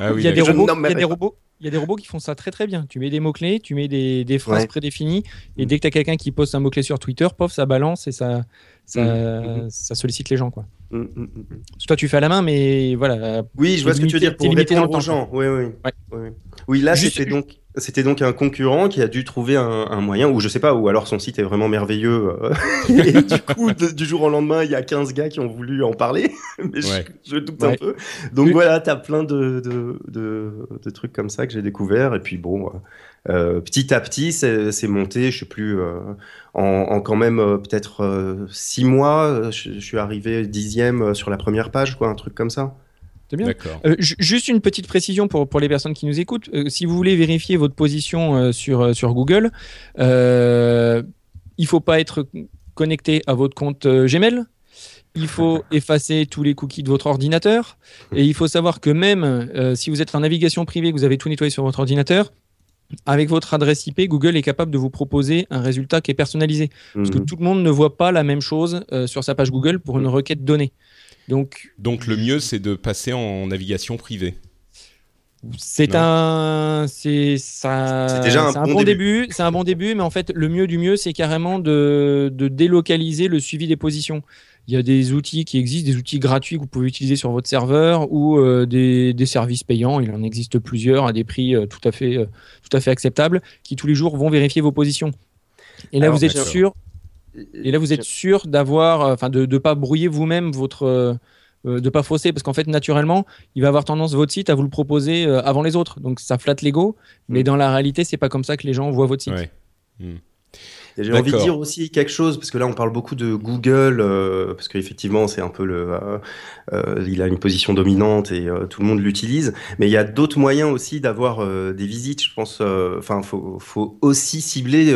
Ah oui, il y a des robots, il y a des robots, il y a des robots qui font ça très très bien. Tu mets des mots clés, tu mets des, des phrases Ouais. prédéfinies, et dès que tu as quelqu'un qui poste un mot clé sur Twitter, pof, ça balance et ça, ça, ça sollicite les gens quoi. Mm, mm, mm, mm. Toi, tu fais à la main, mais voilà. Oui, je vois ce que tu veux dire pour répondre le aux gens. Oui, oui. Ouais. Oui, oui. Oui, là, c'était donc, c'était donc un concurrent qui a dû trouver un, un moyen, ou je sais pas, ou alors son site est vraiment merveilleux. euh, *laughs* et du coup, de- du jour au lendemain, il y a 15 gars qui ont voulu en parler. *laughs* Mais je- Ouais. je, doute un peu. Donc voilà, t'as plein de, de, de, de trucs comme ça que j'ai découvert. Et puis bon, euh, petit à petit, c'est monté, je sais plus, euh, en, en quand même euh, peut-être euh, six mois, euh, je, je suis arrivé dixième euh, sur la première page, quoi, un truc comme ça. C'est bien. D'accord. Euh, ju- juste une petite précision pour, pour les personnes qui nous écoutent. Euh, si vous voulez vérifier votre position euh, sur, sur Google, il faut pas être connecté à votre compte Gmail. Il faut effacer tous les cookies de votre ordinateur. Et il faut savoir que même si vous êtes en navigation privée, que vous avez tout nettoyé sur votre ordinateur, avec votre adresse IP, Google est capable de vous proposer un résultat qui est personnalisé. Parce que Mhm. tout le monde ne voit pas la même chose euh, sur sa page Google pour une requête donnée. Donc, Donc le mieux, c'est de passer en navigation privée. C'est un, c'est ça. C'est déjà un bon début. C'est un bon début, mais en fait, le mieux du mieux, c'est carrément de, de délocaliser le suivi des positions. Il y a des outils qui existent, des outils gratuits que vous pouvez utiliser sur votre serveur ou euh, des, des services payants. Il en existe plusieurs à des prix euh, tout à fait, euh, tout à fait acceptables, qui tous les jours vont vérifier vos positions. Et là, Alors, vous êtes sûr. Et là, vous êtes sûr d'avoir, euh, enfin, de ne pas brouiller vous-même votre, euh, euh, de pas fausser, parce qu'en fait, naturellement, il va avoir tendance votre site à vous le proposer euh, avant les autres. Donc, ça flatte l'ego, mais Mm. dans la réalité, c'est pas comme ça que les gens voient votre site. Ouais. Hmm. J'ai envie de dire aussi quelque chose, parce que là on parle beaucoup de Google, euh, parce qu'effectivement c'est un peu le, euh, euh, il a une position dominante et euh, tout le monde l'utilise. Mais il y a d'autres moyens aussi d'avoir euh, des visites. Je pense, euh, enfin, faut, faut aussi cibler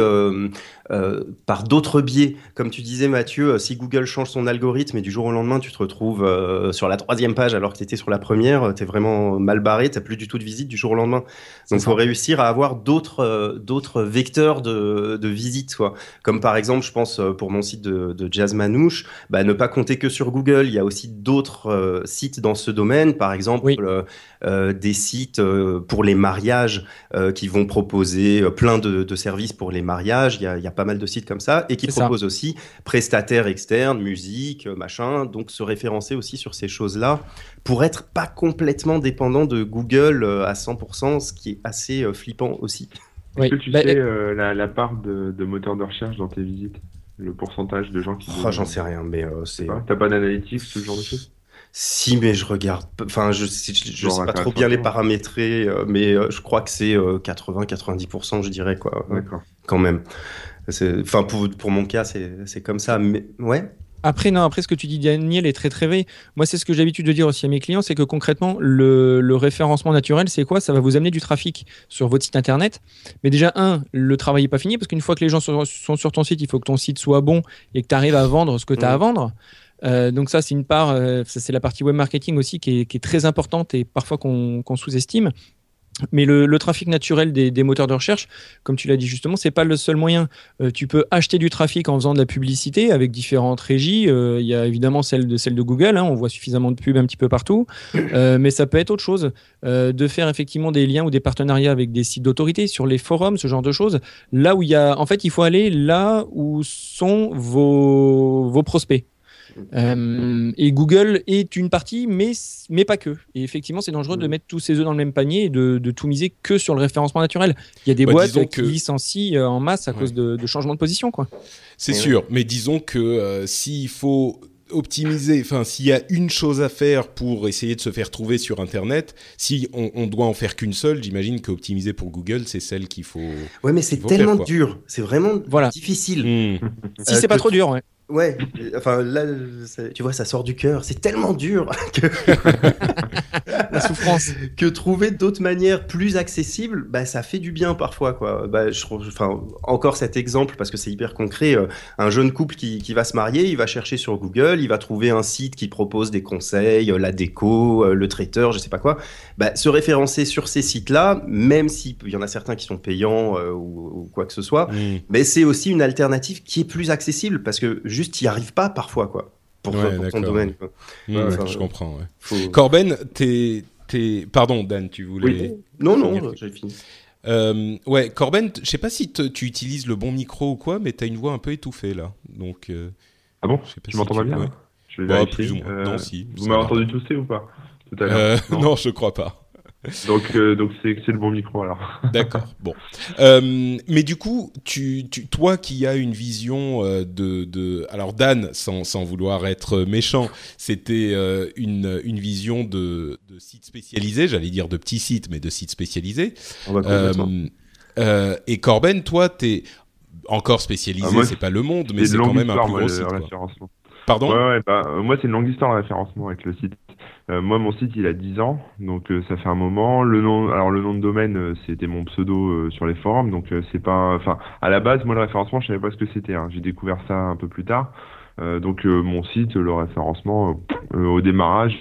par d'autres biais. Comme tu disais, Mathieu, euh, si Google change son algorithme et du jour au lendemain tu te retrouves euh, sur la troisième page alors que tu étais sur la première, tu es vraiment mal barré, tu plus du tout de visite du jour au lendemain. Donc, il faut réussir à avoir d'autres euh, d'autres vecteurs de, de visite, quoi. Comme par exemple, je pense euh, pour mon site de, de Jazz Manouche, bah, ne pas compter que sur Google. Il y a aussi d'autres euh, sites dans ce domaine, par exemple Oui. euh, euh, des sites euh, pour les mariages euh, qui vont proposer euh, plein de, de services pour les mariages. Il y, a, il y a pas mal de sites comme ça et qui ça. proposent aussi prestataires externes, musique, euh, machin. Donc se référencer aussi sur ces choses-là pour être pas complètement dépendant de Google euh, à 100%, ce qui est assez euh, flippant aussi. Oui. Est-ce que tu Bah, sais euh, la, la part de, de moteurs de recherche dans tes visites? Le pourcentage de gens qui. Oh, J'en sais rien, mais euh, c'est. Pas T'as pas d'analytics, ce genre de choses? Si, mais je regarde. Enfin, je, je, je sais pas trop bien les paramétrer, euh, mais euh, je crois que c'est euh, 80-90%, je dirais, quoi, D'accord. quand même. Enfin, pour, pour mon cas, c'est comme ça. Mais ouais, Après, non, après, ce que tu dis, Daniel, est très très vrai. Moi, c'est ce que j'ai l'habitude de dire aussi à mes clients, c'est que concrètement, le, le référencement naturel, c'est quoi? Ça va vous amener du trafic sur votre site internet. Mais déjà, un, le travail n'est pas fini, parce qu'une fois que les gens sont, sont sur ton site, il faut que ton site soit bon et que tu arrives à vendre ce que tu as à vendre. Euh, donc ça, c'est une part, euh, c'est la partie web marketing aussi qui est, qui est très importante et parfois qu'on qu'on sous-estime. Mais le, trafic naturel des, moteurs de recherche, comme tu l'as dit justement, c'est pas le seul moyen. Euh, tu peux acheter du trafic en faisant de la publicité avec différentes régies. Euh, Il y a évidemment celle de, Google, hein, on voit suffisamment de pubs un petit peu partout. Euh, mais ça peut être autre chose, de faire effectivement des liens ou des partenariats avec des sites d'autorité sur les forums, ce genre de choses. Là où il y a, en fait, il faut aller là où sont vos, vos prospects. Euh, et Google est une partie, mais, mais pas que. Et effectivement, c'est dangereux de mettre tous ses œufs dans le même panier et de, de tout miser que sur le référencement naturel. Il y a des Bah, boîtes disons qui que- licencient euh, en masse à Ouais. cause de, de changements de position. Quoi. C'est Ouais. sûr, mais disons que euh, s'il faut optimiser, enfin s'il y a une chose à faire pour essayer de se faire trouver sur Internet, si on, on doit en faire qu'une seule, j'imagine qu'optimiser pour Google, c'est celle qu'il faut. ouais, mais c'est tellement faire, dur. C'est vraiment Voilà. difficile. Hmm. Si Euh, c'est pas que- trop dur, ouais. Ouais, euh, enfin là, tu vois, ça sort du cœur. C'est tellement dur *laughs* que, La souffrance. que trouver d'autres manières plus accessibles, bah, ça fait du bien parfois, quoi. Bah, je, trouve- enfin, encore cet exemple parce que c'est hyper concret. euh, un jeune couple qui, qui va se marier, il va chercher sur Google, il va trouver un site qui propose des conseils, euh, la déco, le traiteur, je sais pas quoi. Bah, se référencer sur ces sites-là, même s'il y en a certains qui sont payants euh, ou, ou quoi que ce soit, mais c'est aussi une alternative qui est plus accessible parce que juste y arrives pas parfois quoi pour, Ouais, pour ton domaine. Quoi. Ouais, je comprends. ouais. Faut- Corben, t'es, t'es- pardon Dan, tu voulais. Oui. Non non, j'ai fini. Euh, ouais, Corben, je sais pas si tu utilises le bon micro ou quoi, mais t'as une voix un peu étouffée là. Donc, euh, Ah bon? je si m'entends pas bien Je vais Bah, plus ou moins. Non, si, Vous m'avez entendu tousser ou pas Tout à l'heure? euh, Non. non, je crois pas. Donc, euh, donc c'est le bon micro alors. *laughs* D'accord. Bon. Euh, mais du coup, tu, tu, toi qui as une vision euh, de, de, alors Dan, sans, sans vouloir être méchant, c'était euh, une, une vision de, de sites spécialisés, j'allais dire de petits sites, mais de sites spécialisés. On va et Corben, toi, t'es encore spécialisé, Ah, c'est pas le monde, mais C'est quand même un plus gros site. Pardon? Ouais, ouais, bah, moi, c'est une longue histoire le référencement avec le site. Euh, moi, mon site, il a 10 ans, donc euh, ça fait un moment. Le nom, alors le nom de domaine, euh, c'était mon pseudo sur les forums, donc c'est pas, enfin, à la base, moi, le référencement, je savais pas ce que c'était. hein. J'ai découvert ça un peu plus tard. Euh, donc euh, mon site, le référencement, euh, au démarrage,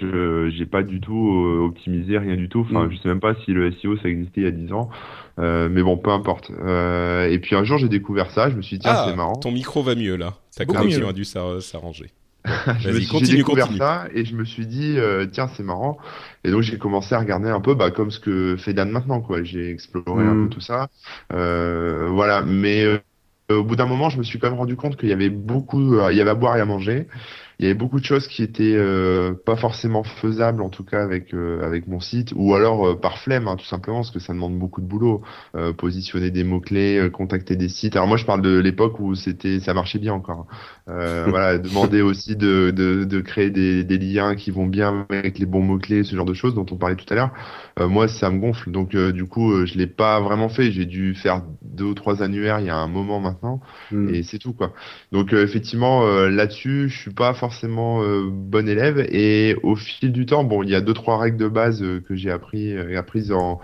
j'ai pas du tout optimisé, rien du tout. Enfin, Mm. je sais même pas si le SEO ça existait il y a 10 ans. Mais bon, peu importe. Et puis un jour, j'ai découvert ça. Je me suis dit, tiens, Ah, c'est marrant. ton micro va mieux là. Ta connexion a dû s'ar- s'arranger. *laughs* J'ai découvert continue. ça et je me suis dit euh, tiens c'est marrant. Et donc j'ai commencé à regarder un peu bah, comme ce que fait Dan maintenant quoi. J'ai exploré un Mm. peu tout ça. Euh, voilà. Mais euh, au bout d'un moment je me suis quand même rendu compte qu'il y avait beaucoup il y avait à boire et à manger il y avait beaucoup de choses qui étaient euh, pas forcément faisables, en tout cas avec euh, avec mon site, ou alors euh, par flemme, hein, tout simplement, parce que ça demande beaucoup de boulot. positionner des mots clés, contacter des sites. Alors moi, je parle de l'époque où c'était, ça marchait bien encore. Hein. voilà, *laughs* demander aussi de, de, de créer des, des, liens qui vont bien avec les bons mots clés, ce genre de choses dont on parlait tout à l'heure. moi, ça me gonfle, donc du coup, je l'ai pas vraiment fait. J'ai dû faire deux ou trois annuaires il y a un moment maintenant, hmm. et c'est tout quoi. Donc effectivement, là-dessus, je suis pas forcément euh, bon élève et au fil du temps, bon, il y a deux trois règles de base euh, que j'ai appris euh, apprises en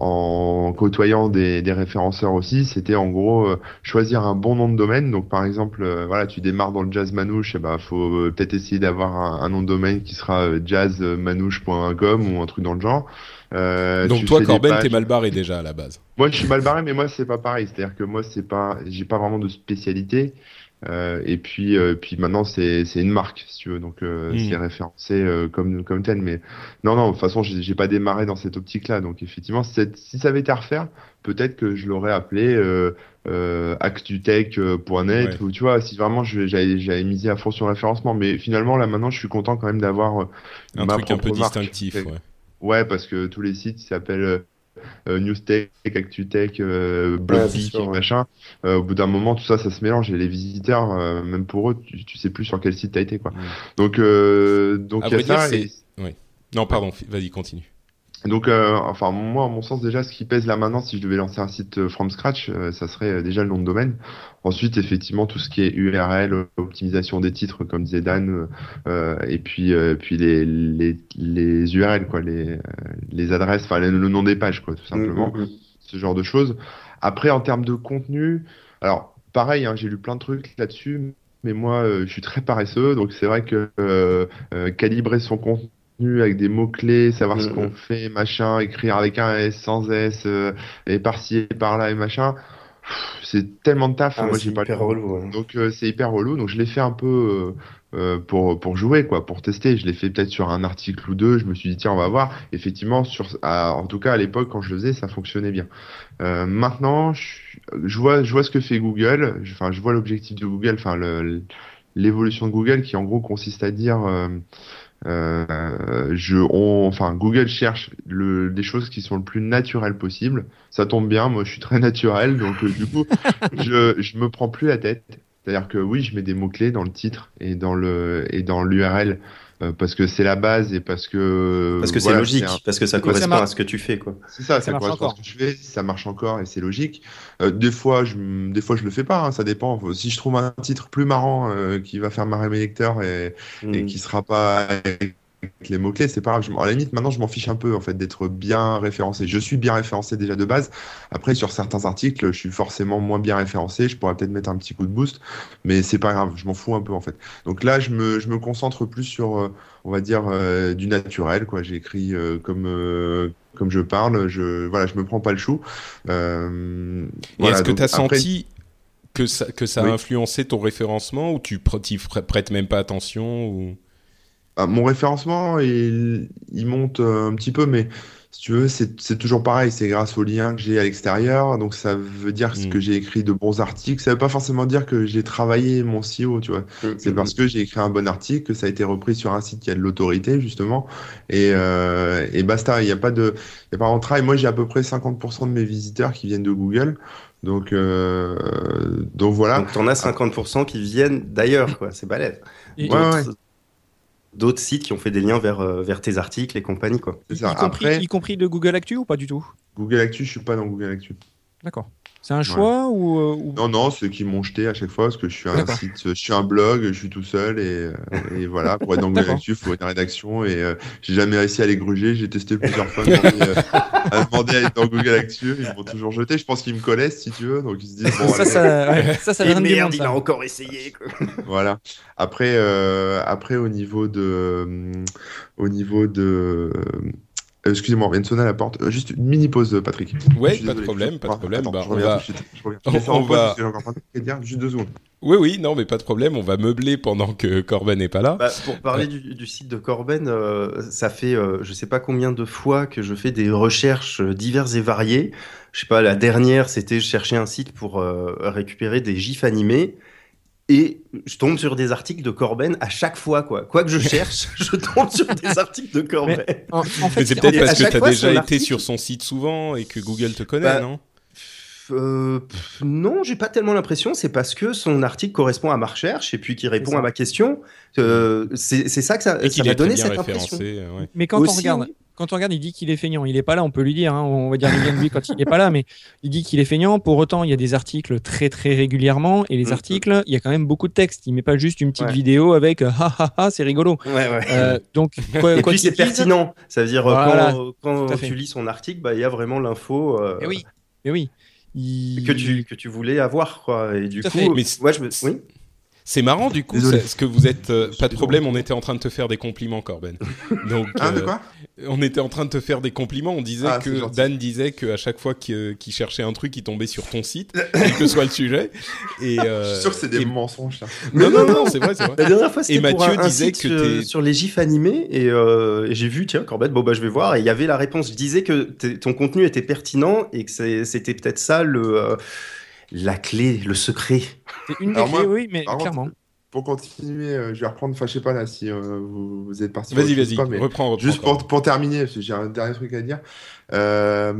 en côtoyant des, des référenceurs aussi, c'était en gros choisir un bon nom de domaine. Donc par exemple, voilà, tu démarres dans le jazz manouche, et eh ben faut peut-être essayer d'avoir un, nom de domaine qui sera jazzmanouche.com ou un truc dans le genre. Donc toi, Corben, t'es mal barré déjà à la base. Moi, je suis mal barré, mais moi c'est pas pareil. C'est-à-dire que moi c'est pas, j'ai pas vraiment de spécialité. Euh, et puis, euh, puis maintenant, c'est une marque, si tu veux. Donc, euh, hmm. c'est référencé comme, comme tel. Mais non, non, de toute façon, j'ai pas démarré dans cette optique-là. Donc, effectivement, si ça avait été à refaire, peut-être que je l'aurais appelé euh, actutech.net ou tu vois, si vraiment j'avais misé à fond sur le référencement. Mais finalement, là, maintenant, je suis content quand même d'avoir un truc un peu distinctif. Ouais. ouais, parce que tous les sites s'appellent euh, Newstech, ActuTech, euh, machin. Euh, au bout d'un moment, tout ça, ça se mélange et les visiteurs, euh, même pour eux, tu, sais plus sur quel site t'as été, quoi. Donc, donc il y a ça. Oui. Non, pardon, vas-y, continue. Donc, euh, enfin, moi, à mon sens, déjà, ce qui pèse là maintenant, si je devais lancer un site euh, from scratch, euh, ça serait déjà le nom de domaine. Ensuite, effectivement, tout ce qui est URL, optimisation des titres, comme disait Dan, et puis, puis les, les, les, URL, quoi, les, les adresses, enfin, le nom des pages, quoi, tout simplement. Mm, mm, mm. Ce genre de choses. Après, en termes de contenu, alors, pareil, hein, j'ai lu plein de trucs là-dessus, mais moi, je suis très paresseux, donc c'est vrai que calibrer son contenu avec des mots-clés, savoir ce mm, qu'on mm. fait, machin, écrire avec un S, sans S, euh, et par-ci et par-là et machin. C'est tellement de taf, ah, moi j'ai pas hyper relou. Donc euh, c'est hyper relou. Donc je l'ai fait un peu euh, pour pour jouer quoi, pour tester. Je l'ai fait peut-être sur un article ou deux. Je me suis dit tiens on va voir. Effectivement sur, en tout cas à l'époque quand je le faisais ça fonctionnait bien. maintenant je, vois je vois ce que fait Google. Enfin je vois l'objectif de Google. Enfin l'évolution de Google qui en gros consiste à dire euh, je, on, enfin, Google cherche le, des choses qui sont le plus naturelles possible. Ça tombe bien, moi je suis très naturel, donc euh, du coup, *laughs* je, je me prends plus la tête. C'est-à-dire que oui, je mets des mots-clés dans le titre et dans le et dans l'URL euh, parce que c'est la base et parce que parce que c'est logique, parce que ça correspond à ce que tu fais quoi. C'est ça, ça, correspond à ce que tu fais, ça marche encore et c'est logique. Euh, des fois, je des fois je le fais pas, hein, ça dépend. Si je trouve un titre plus marrant euh, qui va faire marrer mes lecteurs et, et hmm. qui sera pas les mots-clés, c'est pas grave. À la limite, maintenant, je m'en fiche un peu, en fait, d'être bien référencé. Je suis bien référencé déjà de base. Après, sur certains articles, je suis forcément moins bien référencé. Je pourrais peut-être mettre un petit coup de boost, mais c'est pas grave. Je m'en fous un peu, en fait. Donc là, je me, je me concentre plus sur, euh, on va dire, euh, du naturel, quoi. J'écris euh, comme, comme je parle. Je, voilà, je me prends pas le chou. Est-ce que tu as senti que ça, que ça a influencé ton référencement ou tu prêtes même pas attention ou... Mon référencement, il, il monte euh, un petit peu, mais si tu veux, c'est toujours pareil. C'est grâce aux liens que j'ai à l'extérieur. Donc, ça veut dire mm. que j'ai écrit de bons articles. Ça veut pas forcément dire que j'ai travaillé mon SEO, tu vois. Mm, c'est mm, parce que j'ai écrit un bon article, que ça a été repris sur un site qui a de l'autorité, justement. Et, euh, et basta. Il n'y a pas de, il y a pas de travail. Moi, j'ai à peu près 50% de mes visiteurs qui viennent de Google. Donc, euh, donc voilà. Donc, t'en as 50% qui viennent d'ailleurs, quoi. C'est balèze. Ouais, ouais d'autres sites qui ont fait des liens vers, euh, vers tes articles et compagnie. Quoi. Ça. Y, compris, y compris de Google Actu ou pas du tout? Google Actu, je suis pas dans Google Actu. D'accord. C'est un choix ou, euh, Non, non, ceux qui m'ont jeté à chaque fois parce que je suis un site, je suis un blog, je suis tout seul et, euh, et voilà. Pour être dans *laughs* Google Actu, il faut être une rédaction et euh, j'ai jamais réussi à les gruger. J'ai testé plusieurs fois à demander à être dans Google Actu. Ils m'ont toujours jeté. Je pense qu'ils me connaissent si tu veux, donc ils se disent bon. ça, ça, ouais, ça, ça, merde, il a encore essayé. Quoi. *laughs* voilà. Après, après au niveau de, au niveau de euh, excusez-moi, on vient de sonner à la porte. Euh, juste une mini pause, Patrick. Ouais, pas de problème, pas de problème. Bah, je reviens tout de suite. Je reviens. *laughs* On, va. Dire, juste deux secondes. Oui, oui, non, mais pas de problème. On va meubler pendant que Corben n'est pas là. Bah, pour parler du, site de Corben, euh, ça fait je je sais pas combien de fois que je fais des recherches diverses et variées. Je sais pas, la dernière, c'était chercher un site pour récupérer des gifs animés. Et je tombe sur des articles de Corben à chaque fois, quoi. Quoi que je cherche, *laughs* je tombe sur des *laughs* articles de Corben. Mais en, fait, c'est peut-être parce que tu as déjà été article- sur son site souvent et que Google te connaît, Bah, non? Euh, pff, non, j'ai pas tellement l'impression. C'est parce que son article correspond à ma recherche et puis qu'il répond ça. à ma question. Euh, c'est ça que ça, m'a donné cette impression. ouais. Mais quand on regarde. Quand on regarde, il dit qu'il est feignant. Il est pas là, on peut lui dire. hein, on va dire du bien de lui quand il n'est pas là, mais il dit qu'il est feignant. Pour autant, il y a des articles très très régulièrement, et les Mhm. articles, il y a quand même beaucoup de texte. Il met pas juste une petite Ouais. vidéo avec euh, ha ha ha, c'est rigolo. Ouais, ouais. Euh, donc quoi, et quoi puis c'est pertinent. Ça veut dire euh, Voilà, quand, quand tu lis son article, bah, il y a vraiment l'info euh, oui, mais oui. Il- que, tu, que tu voulais avoir. Quoi. Et du Tout coup. Mais ouais, je me... oui. C'est marrant du coup, ce que vous êtes. euh, pas de problème, on était en train de te faire des compliments, Corben. *laughs* Donc, Hein, de euh, quoi? on était en train de te faire des compliments. On disait Ah, que. Dan disait qu'à chaque fois qu'il cherchait un truc, il tombait sur ton site, *laughs* quel que soit le sujet. Et, euh, Je suis sûr que c'est des et- mensonges, ça. Non, non, non, c'est vrai, c'est vrai. La dernière fois, c'était Et pour Mathieu un, un disait site que sur, les gifs animés et, euh, et j'ai vu, tiens, Corbett, bon bah je vais voir et il y avait la réponse. Je disais que ton contenu était pertinent et que c'était peut-être ça le euh, la clé, le secret. C'est une des clés, moi, oui, mais contre, clairement. Pour continuer, euh, je vais reprendre, enfin je sais pas là si euh, vous, vous êtes parti. Vas-y, vas-y, reprends, reprends. Juste pour, pour terminer, parce que j'ai un dernier truc à dire. Euh,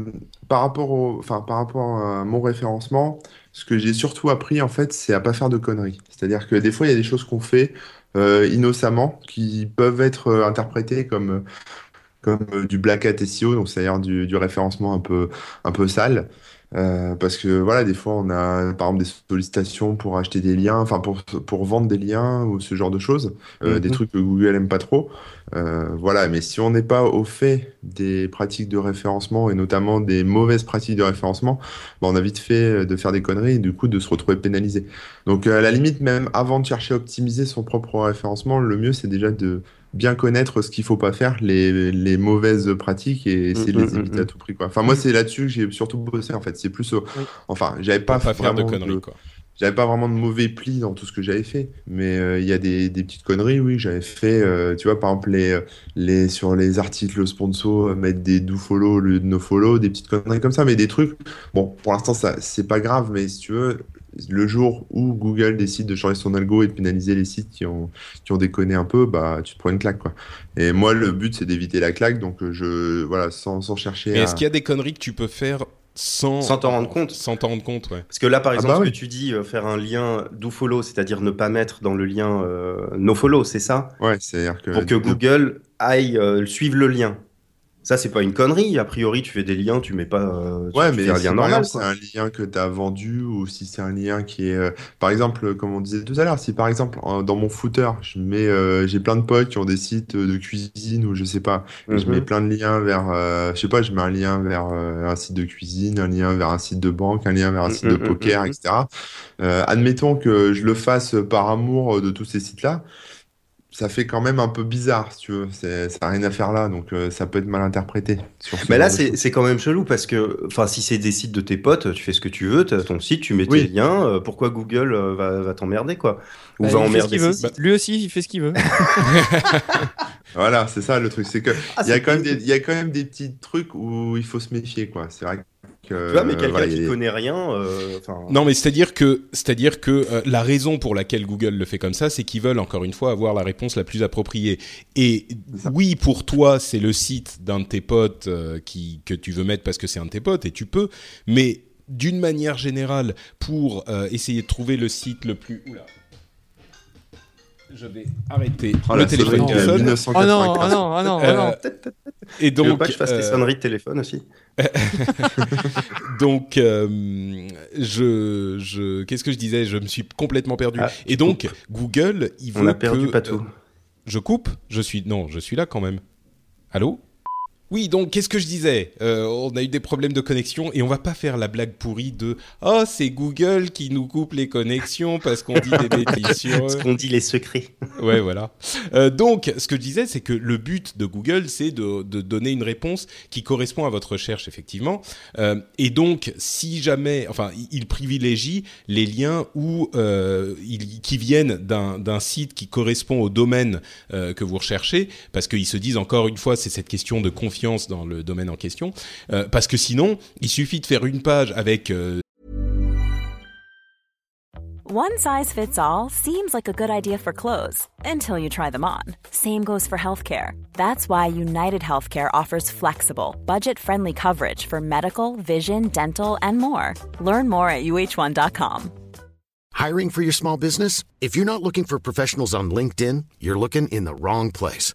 par rapport au, enfin par rapport à mon référencement, ce que j'ai surtout appris en fait, c'est à pas faire de conneries. C'est-à-dire que des fois, il y a des choses qu'on fait euh, innocemment qui peuvent être euh, interprétées comme comme euh, du black hat SEO, donc c'est-à-dire du, du référencement un peu un peu sale. Euh, parce que voilà, des fois on a par exemple des sollicitations pour acheter des liens, enfin pour, pour vendre des liens ou ce genre de choses, euh, Mhm. des trucs que Google aime pas trop. Euh, voilà, mais si on n'est pas au fait des pratiques de référencement et notamment des mauvaises pratiques de référencement, bah, on a vite fait de faire des conneries et du coup de se retrouver pénalisé. Donc à la limite, même avant de chercher à optimiser son propre référencement, le mieux c'est déjà de bien connaître ce qu'il faut pas faire, les, les mauvaises pratiques et essayer de Mm, les mm, éviter mm, à tout prix. Quoi. Enfin moi c'est là-dessus que j'ai surtout bossé en fait. C'est plus, au- enfin j'avais pas, Pas, faire de conneries, quoi. j'avais pas vraiment de mauvais plis dans tout ce que j'avais fait, mais euh, il y a des, des petites conneries, oui, j'avais fait, euh, tu vois, par exemple, les, les, sur les articles sponsors, euh, mettre des do follow au lieu de no follow, des petites conneries comme ça, mais des trucs, bon, pour l'instant, ça, c'est pas grave, mais si tu veux, le jour où Google décide de changer son algo et de pénaliser les sites qui ont, qui ont déconné un peu, bah, tu te prends une claque, quoi. Et moi, le but, c'est d'éviter la claque, donc euh, je, voilà, sans, sans chercher Mais à... est-ce qu'il y a des conneries que tu peux faire sans Sans t'en rendre compte. Sans t'en rendre compte, ouais. Parce que là, par Ah exemple, bah ce que tu dis, euh, faire un lien do follow, c'est-à-dire ne pas mettre dans le lien euh, no follow, c'est ça? Ouais, c'est-à-dire que... Pour que Google aille euh, suivre le lien. Ça, c'est pas une connerie. A priori, tu fais des liens, tu mets pas. euh, Ouais, tu mais un si lien normal. c'est un lien que tu as vendu ou si c'est un lien qui est, euh, par exemple, comme on disait tout à l'heure, si par exemple en- dans mon footer, je mets, euh, j'ai plein de potes qui ont des sites de cuisine ou je sais pas, je Mhm. mets plein de liens vers, euh, je sais pas, je mets un lien vers euh, un site de cuisine, un lien vers un site de banque, un lien vers un site de Mhm, poker, mhm. etc. Euh, admettons que je le fasse par amour de tous ces sites-là. Ça fait quand même un peu bizarre, si tu veux. C'est- Ça n'a rien à faire là, donc euh, ça peut être mal interprété. sur Mais là, c'est quand même chelou parce que, enfin, si c'est des sites de tes potes, tu fais ce que tu veux, t'as ton site, tu mets Oui. tes liens. euh, pourquoi Google euh, va, va t'emmerder, quoi? Ou Bah, va emmerder ses sites Lui aussi, il fait ce qu'il veut. *laughs* Voilà, c'est ça le truc, c'est que Ah, il y a quand même des, il y a quand même des petits trucs où il faut se méfier, quoi. C'est vrai que. Tu vois, mais quelqu'un voilà, qui a- connaît rien, euh. Non, mais c'est-à-dire que, c'est-à-dire que euh, la raison pour laquelle Google le fait comme ça, c'est qu'ils veulent encore une fois avoir la réponse la plus appropriée. Et oui, pour toi, c'est le site d'un de tes potes euh, qui que tu veux mettre parce que c'est un de tes potes et tu peux. Mais d'une manière générale, pour euh, essayer de trouver le site le plus. Oula. Je vais arrêter Oh, le téléphone sonnerie qui de sonne. 1995. Oh non, oh non, oh non, oh Euh, non. Et Tu veux donc, pas que je fasse tes euh, sonneries de téléphone aussi *laughs* donc, euh, je, je, qu'est-ce que je disais? Je me suis complètement perdu. Ah, Et donc, Google, il veut On a perdu que, pas tout. euh, je coupe? Je suis non, je suis là quand même. Allô? Oui, donc qu'est-ce que je disais? Euh, On a eu des problèmes de connexion et on va pas faire la blague pourrie de oh c'est Google qui nous coupe les connexions parce qu'on dit des bêtises sur. *laughs* Parce qu'on dit les secrets. *laughs* Ouais, voilà. Euh, donc, ce que je disais, c'est que le but de Google, c'est de, de donner une réponse qui correspond à votre recherche, effectivement. Euh, et donc, si jamais, enfin, il- il privilégie les liens où qui viennent d'un site qui correspond au domaine que vous recherchez, parce qu'ils se disent encore une fois, c'est cette question de confiance dans le domaine en question. Euh, parce que sinon, il suffit de faire une page avec euh, One size fits all seems like a good idea for clothes until you try them on. Same goes for healthcare. That's why United Healthcare offers flexible, budget friendly coverage for medical, vision, dental, and more. Learn more at uh1.com. Hiring for your small business? If you're not looking for professionals on LinkedIn, you're looking in the wrong place.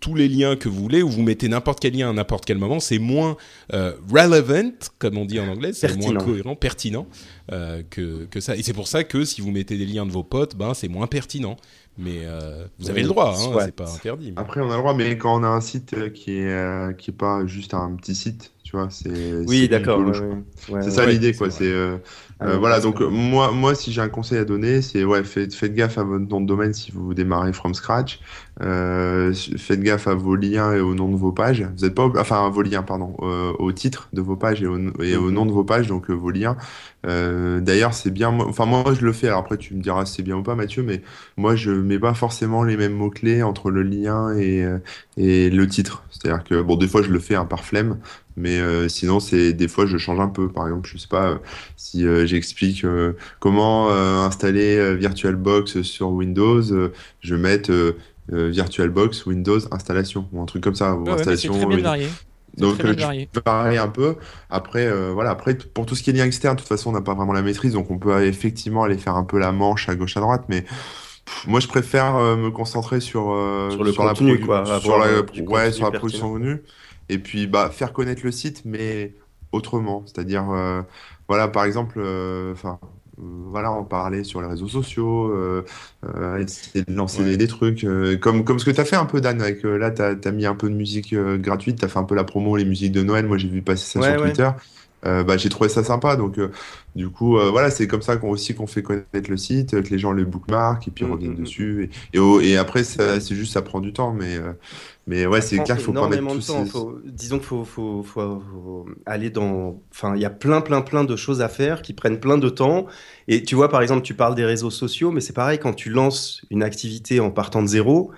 Tous les liens que vous voulez, ou vous mettez n'importe quel lien à n'importe quel moment, c'est moins euh, relevant, comme on dit en anglais, c'est moins cohérent, pertinent euh, que, que ça. Et c'est pour ça que si vous mettez des liens de vos potes, ben, c'est moins pertinent. Mais euh, vous avez le droit, hein, c'est pas interdit. Mais... Après, on a le droit, mais quand on a un site qui est, qui est pas juste un petit site, tu vois, c'est. Oui, d'accord. c'est ça l'idée, quoi. C'est ah euh, voilà, donc moi, moi, si j'ai un conseil à donner, c'est ouais, faites, faites, gaffe à votre nom de domaine si vous démarrez from scratch. Euh, faites gaffe à vos liens et au nom de vos pages. Vous êtes pas, enfin, vos liens, pardon, euh, au titre de vos pages et au, et au, nom de vos pages, donc euh, vos liens. Euh, D'ailleurs, c'est bien. Enfin, moi, je le fais. Alors après, tu me diras si c'est bien ou pas, Mathieu, mais moi, je mets pas forcément les mêmes mots clés entre le lien et et le titre. C'est-à-dire que bon, des fois, je le fais un par flemme, mais euh, sinon, c'est des fois je change un peu. Par exemple, je sais pas euh, si euh, j'explique comment installer VirtualBox sur Windows, je vais mettre VirtualBox Windows installation ou un truc comme ça. Ou installation. très bien varié. Donc je pareil un peu. Après, voilà. Après, pour tout ce qui est lien externe, de toute façon, on n'a pas vraiment la maîtrise, donc on peut effectivement aller faire un peu la manche à gauche à droite, mais moi, je préfère me concentrer sur sur le contenu, la quoi, sur la, ouais, sur la production venue et puis bah, faire connaître le site, mais autrement. C'est-à-dire, euh, voilà, par exemple, euh, enfin. Euh, voilà, en parler sur les réseaux sociaux, essayer de lancer des, trucs, comme, comme ce que tu as fait un peu, Dan. Avec, là, tu as, mis un peu de musique gratuite, tu as fait un peu la promo, les musiques de Noël. Moi, j'ai vu passer ça sur Twitter. bah, j'ai trouvé ça sympa. Donc, du coup, voilà, c'est comme ça qu'on aussi qu'on fait connaître le site, que les gens le bookmark et puis mm, reviennent mm, mm. dessus. Et, et, après, c'est juste, ça prend du temps, mais mais ouais, c'est clair qu'il faut pas mettre tout temps. Faut, disons qu'il faut, faut, faut, aller dans. Enfin, il y a plein, plein, plein de choses à faire qui prennent plein de temps. Et tu vois, par exemple, tu parles des réseaux sociaux, mais c'est pareil quand tu lances une activité en partant de zéro.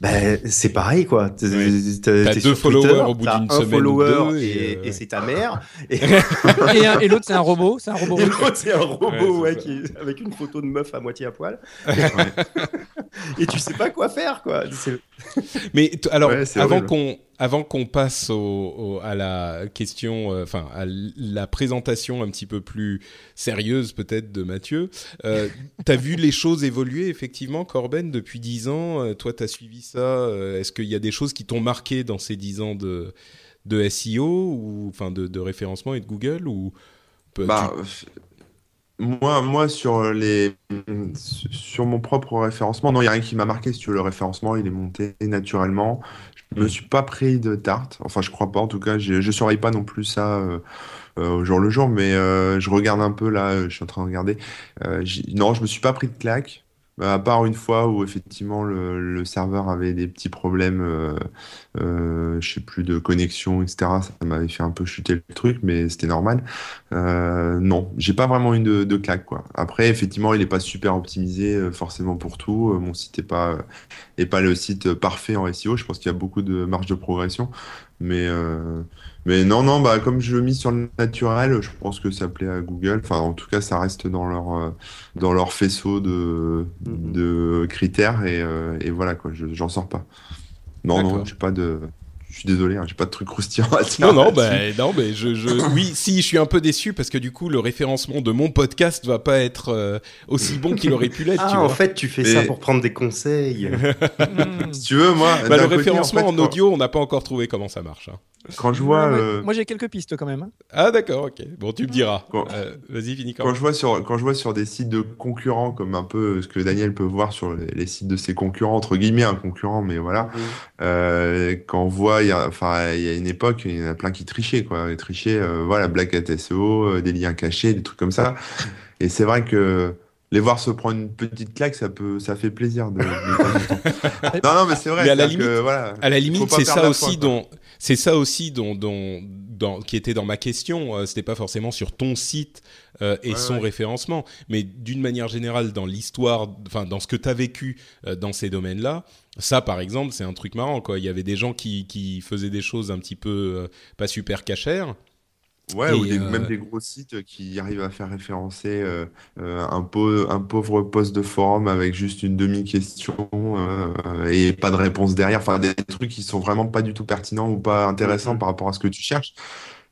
Ben, c'est pareil quoi. T'as deux followers au bout d'une semaine follower et, et, euh, et c'est ta mère. Et, *laughs* et, l'autre c'est un robot, c'est un robot. Et l'autre c'est un robot ouais, qui avec une photo de meuf à moitié à poil. *laughs* et tu sais pas quoi faire quoi. Mais alors avant qu'on avant qu'on passe au, à la question, euh, enfin à la présentation un petit peu plus sérieuse peut-être de Mathieu, euh, tu as vu les choses évoluer effectivement, Corben, depuis 10 ans? Euh, toi, tu as suivi ça. Euh, est-ce qu'il y a des choses qui t'ont marqué dans ces 10 ans de, de SEO ou enfin de, de référencement et de Google ou bah, moi, moi sur les sur mon propre référencement, non, il n'y a rien qui m'a marqué. Si tu veux, le référencement, il est monté naturellement. Je me suis pas pris de tarte. Enfin, je crois pas. En tout cas, je, je surveille pas non plus ça euh, euh, au jour le jour, mais euh, je regarde un peu là. Je suis en train de regarder. non, je me suis pas pris de claque. À part une fois où effectivement le, serveur avait des petits problèmes, je sais plus, de connexion, etc. Ça m'avait fait un peu chuter le truc, mais c'était normal. Non, j'ai pas vraiment une de, de, claque. Quoi. Après, effectivement, il est pas super optimisé forcément pour tout. Mon site est pas, est pas le site parfait en SEO. Je pense qu'il y a beaucoup de marge de progression. Mais, euh, mais non, non, bah, comme je le mis sur le naturel, je pense que ça plaît à Google. Enfin, en tout cas, ça reste dans leur, euh, dans leur faisceau de, mm-hmm. de critères et, euh, et voilà, quoi, j'en sors pas. Non, non, j'ai pas de. Je suis désolé, hein, j'ai pas de truc croustillant à dire. Non, non, bah, non, mais je, je, *laughs* oui, si, je suis un peu déçu parce que du coup, le référencement de mon podcast va pas être euh, aussi bon qu'il aurait pu l'être. Ah, en fait, tu fais ça pour prendre des conseils. *laughs* si tu veux, moi. Bah, le référencement en, audio, on n'a pas encore trouvé comment ça marche. Hein. Quand je vois. Euh, moi, j'ai quelques pistes quand même. Hein. Ah, d'accord, ok. Bon, tu me diras. Euh, vas-y, finis quand, quand je vois sur Quand je vois sur des sites de concurrents, comme un peu ce que Daniel peut voir sur les, sites de ses concurrents, entre guillemets, un concurrent, mais voilà. Euh, quand on voit, il y, a, enfin, il y a une époque, il y en a plein qui trichaient, quoi. Ils trichaient, voilà, Black Hat SEO, des liens cachés, des trucs comme ça. Et c'est vrai que les voir se prendre une petite claque, ça peut, ça fait plaisir. De, de *laughs* non, non, mais c'est vrai. Mais à la limite, que, voilà, à la limite, c'est ça aussi dont, c'est ça aussi dont, dont, dans- qui était dans ma question. Euh, C'était pas forcément sur ton site euh, et Ouais, son ouais. référencement, mais d'une manière générale dans l'histoire, enfin dans ce que tu as vécu euh, dans ces domaines-là. Ça, par exemple, c'est un truc marrant. Quoi. Il y avait des gens qui, qui faisaient des choses un petit peu euh, pas super cachères. Ouais, Et, ou des- euh, même des gros sites qui arrivent à faire référencer euh, euh, un, pau- un pauvre post de forum avec juste une demi-question euh, et pas de réponse derrière. Enfin, des trucs qui sont vraiment pas du tout pertinents ou pas intéressants par rapport à ce que tu cherches.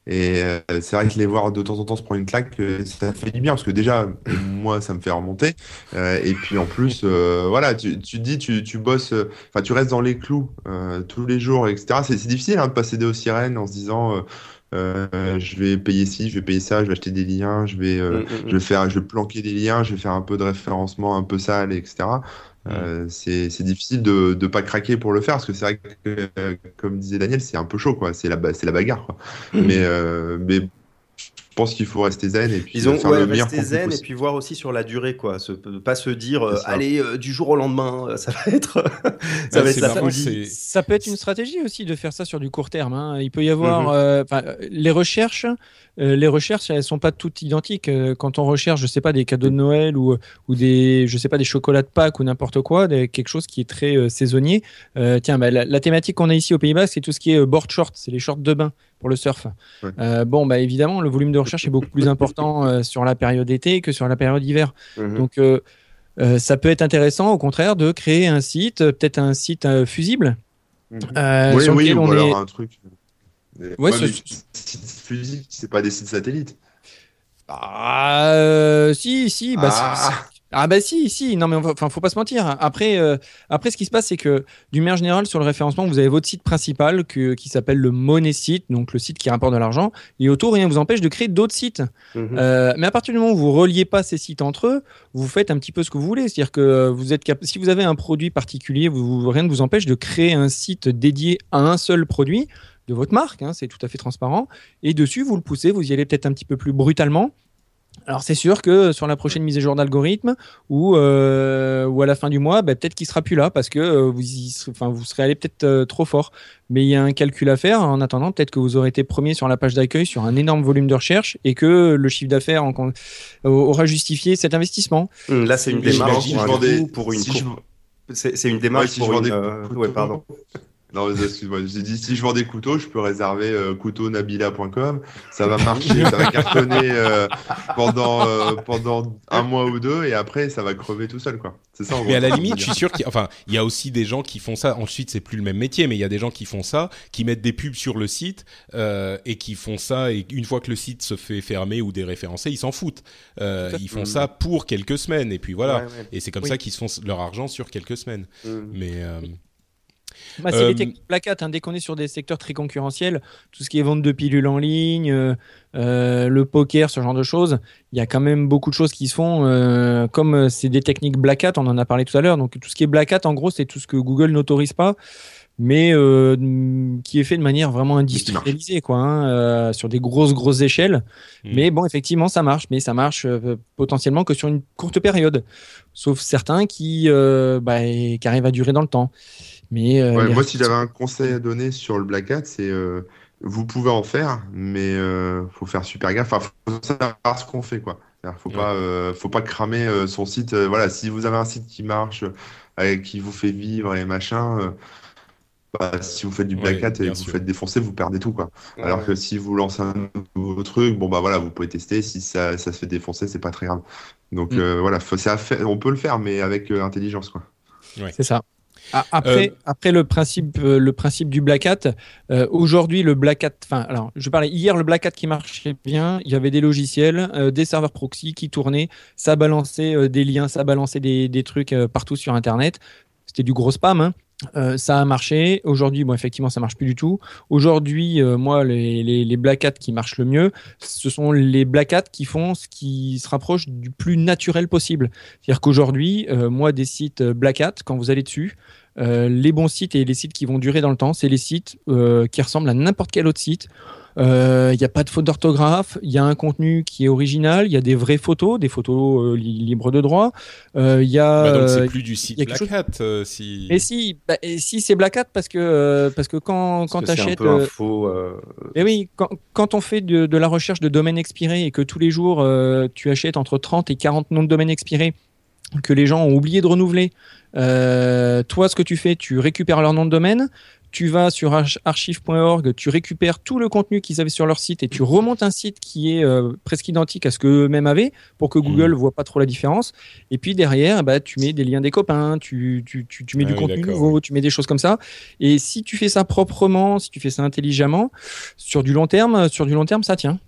Et euh, c'est vrai que les voir de temps en temps se prendre une claque, ça fait du bien parce que déjà, *coughs* moi, ça me fait remonter. Euh, et puis en plus, euh, voilà, tu, tu dis, tu, tu bosses, enfin, tu restes dans les clous euh, tous les jours, etc. C'est c'est difficile hein, de passer des aux sirènes en se disant. euh, euh, je vais payer ci, je vais payer ça, je vais acheter des liens, je vais, euh, Mm, mm, je vais faire, je vais planquer des liens, je vais faire un peu de référencement un peu sale, etc. Euh, c'est difficile de ne pas craquer pour le faire parce que c'est vrai que, comme disait Daniel, c'est un peu chaud, quoi. C'est la, la bagarre, quoi. Mais, mais pense qu'il faut rester zen et puis Disons, faire ouais, le meilleur rester zen et puis voir aussi sur la durée, quoi. Se, pas se dire, euh, allez, euh, du jour au lendemain, euh, ça va être, *laughs* ça Ouais, va être marrant, Ça peut être une stratégie aussi de faire ça sur du court terme. hein. Il peut y avoir, Mhm. euh, euh, les recherches, euh, les recherches, elles sont pas toutes identiques. Quand on recherche, je sais pas, des cadeaux de Noël ou, ou des, je sais pas, des chocolats de Pâques ou n'importe quoi, des- quelque chose qui est très euh, saisonnier. Euh, tiens, bah, la, la thématique qu'on a ici au Pays-Bas, c'est tout ce qui est euh, board short, c'est les shorts de bain pour le surf. Ouais. Euh, bon, bah évidemment, le volume de recherche est beaucoup plus important euh, sur la période été que sur la période hiver. Mhm. Donc, euh, ça peut être intéressant, au contraire, de créer un site, peut-être un site fusible. Euh, oui, sur oui, ou on alors est- un truc. Ouais, ce- sites fusibles, c'est pas des sites satellites. Ah, si, si, bah, Ah. Ah bah si, si, non mais enfin faut pas se mentir. Après, euh, après ce qui se passe c'est que d'une manière générale sur le référencement vous avez votre site principal que- qui s'appelle le money site, donc le site qui rapporte de l'argent, et autour rien ne vous empêche de créer d'autres sites. Mhm. Euh, mais à partir du moment où vous reliez pas ces sites entre eux, vous faites un petit peu ce que vous voulez. C'est-à-dire que euh, vous êtes cap- si vous avez un produit particulier, vous- rien ne vous empêche de créer un site dédié à un seul produit de votre marque. hein, c'est tout à fait transparent. Et dessus, vous le poussez, vous y allez peut-être un petit peu plus brutalement. Alors c'est sûr que sur la prochaine mise à jour d'algorithme ou, euh, ou à la fin du mois, bah, peut-être qu'il sera plus là parce que euh, vous, y serez- enfin, vous serez allé peut-être euh, trop fort. Mais il y a un calcul à faire. En attendant, peut-être que vous aurez été premier sur la page d'accueil sur un énorme volume de recherche et que le chiffre d'affaires aura justifié cet investissement. Hum, Là, c'est une démarche si pour, je un vendais- coup, pour une si C'est une démarche Ouais, si je pour vendais une. Ouais, pardon. *laughs* Non, mais excuse-moi, j'ai dit si je vends des couteaux, je peux réserver euh, couteaunabila.com. Ça va marcher, ça va cartonner euh, pendant, euh, pendant un mois ou deux et après ça va crever tout seul, quoi. C'est ça en Mais à la limite, je suis sûr qu'il enfin, il y a aussi des gens qui font ça. Ensuite, c'est plus le même métier, mais il y a des gens qui font ça, qui mettent des pubs sur le site euh, et qui font ça. Et une fois que le site se fait fermer ou déréférencer, ils s'en foutent. Euh, ils font ça pour quelques semaines et puis voilà. Ouais, ouais. Et c'est comme Oui. ça qu'ils se font leur argent sur quelques semaines. Hum. Mais euh, Bah, c'est Euh, les techniques Black Hat, hein, dès qu'on est sur des secteurs très concurrentiels, tout ce qui est vente de pilules en ligne, euh, euh, le poker, ce genre de choses, il y a quand même beaucoup de choses qui se font. euh, comme c'est des techniques Black Hat, on en a parlé tout à l'heure. Donc tout ce qui est Black Hat, en gros, c'est tout ce que Google n'autorise pas, mais euh, mm, qui est fait de manière vraiment industrialisée, quoi, hein, euh, sur des grosses grosses échelles. Mm. Mais bon, effectivement, ça marche, mais ça marche euh, potentiellement que sur une courte période, sauf certains qui, euh, bah, qui arrivent à durer dans le temps. Mais euh, Ouais, moi, si j'avais un conseil à donner sur le Black Hat, c'est euh, vous pouvez en faire, mais euh, faut faire super gaffe. Enfin, faut savoir ce qu'on fait, quoi. Faut Ouais. pas, euh, faut pas cramer euh, son site. euh, voilà, si vous avez un site qui marche, euh, qui vous fait vivre et machin, euh, bah, si vous faites du Black Ouais, Hat et bien vous sûr. faites défoncer, vous perdez tout, quoi. Alors Ouais. que si vous lancez un nouveau truc, bon bah voilà, vous pouvez tester. Si ça, ça se fait défoncer, c'est pas très grave. Donc Mm. euh, voilà, faut- c'est à faire- on peut le faire, mais avec euh, intelligence, quoi. C'est ça. Après, Euh, après le principe, euh, le principe du Black Hat, euh, aujourd'hui le Black Hat, enfin, alors je parlais hier le Black Hat qui marchait bien, il y avait des logiciels, euh, des serveurs proxy qui tournaient, ça balançait des liens, ça balançait des, des trucs partout sur Internet. C'était du gros spam. hein. Euh, ça a marché. Aujourd'hui, bon, effectivement, ça marche plus du tout. Aujourd'hui, euh, moi, les, les, les Black Hat qui marchent le mieux, ce sont les Black Hat qui font ce qui se rapproche du plus naturel possible. C'est-à-dire qu'aujourd'hui, euh, moi, des sites Black Hat, quand vous allez dessus, Euh, les bons sites et les sites qui vont durer dans le temps, c'est les sites euh, qui ressemblent à n'importe quel autre site. Il n'y a pas de faute d'orthographe, il y a un contenu qui est original, il y a des vraies photos, des photos euh, li- libres de droit. Il y a. Bah, donc c'est euh, plus du site Black Hat euh, si. Mais si, bah, et si c'est Black Hat parce que euh, parce que quand Parce quand que c'est un t'achètes, peu un euh, faux. euh, mais oui, quand, quand on fait de, de la recherche de domaines expirés et que tous les jours euh, tu achètes entre 30 et 40 noms de domaines expirés que les gens ont oublié de renouveler, euh, toi ce que tu fais, tu récupères leur nom de domaine, tu vas sur arch- archive.org, tu récupères tout le contenu qu'ils avaient sur leur site et tu remontes un site qui est euh, presque identique à ce qu'eux-mêmes avaient pour que Google voit pas trop la différence. Et puis derrière, bah, tu mets des liens des copains, tu, tu, tu, tu mets Ah du oui, contenu nouveau, tu mets des choses comme ça. Et si tu fais ça proprement, si tu fais ça intelligemment, sur du long terme, sur du long terme, ça tient.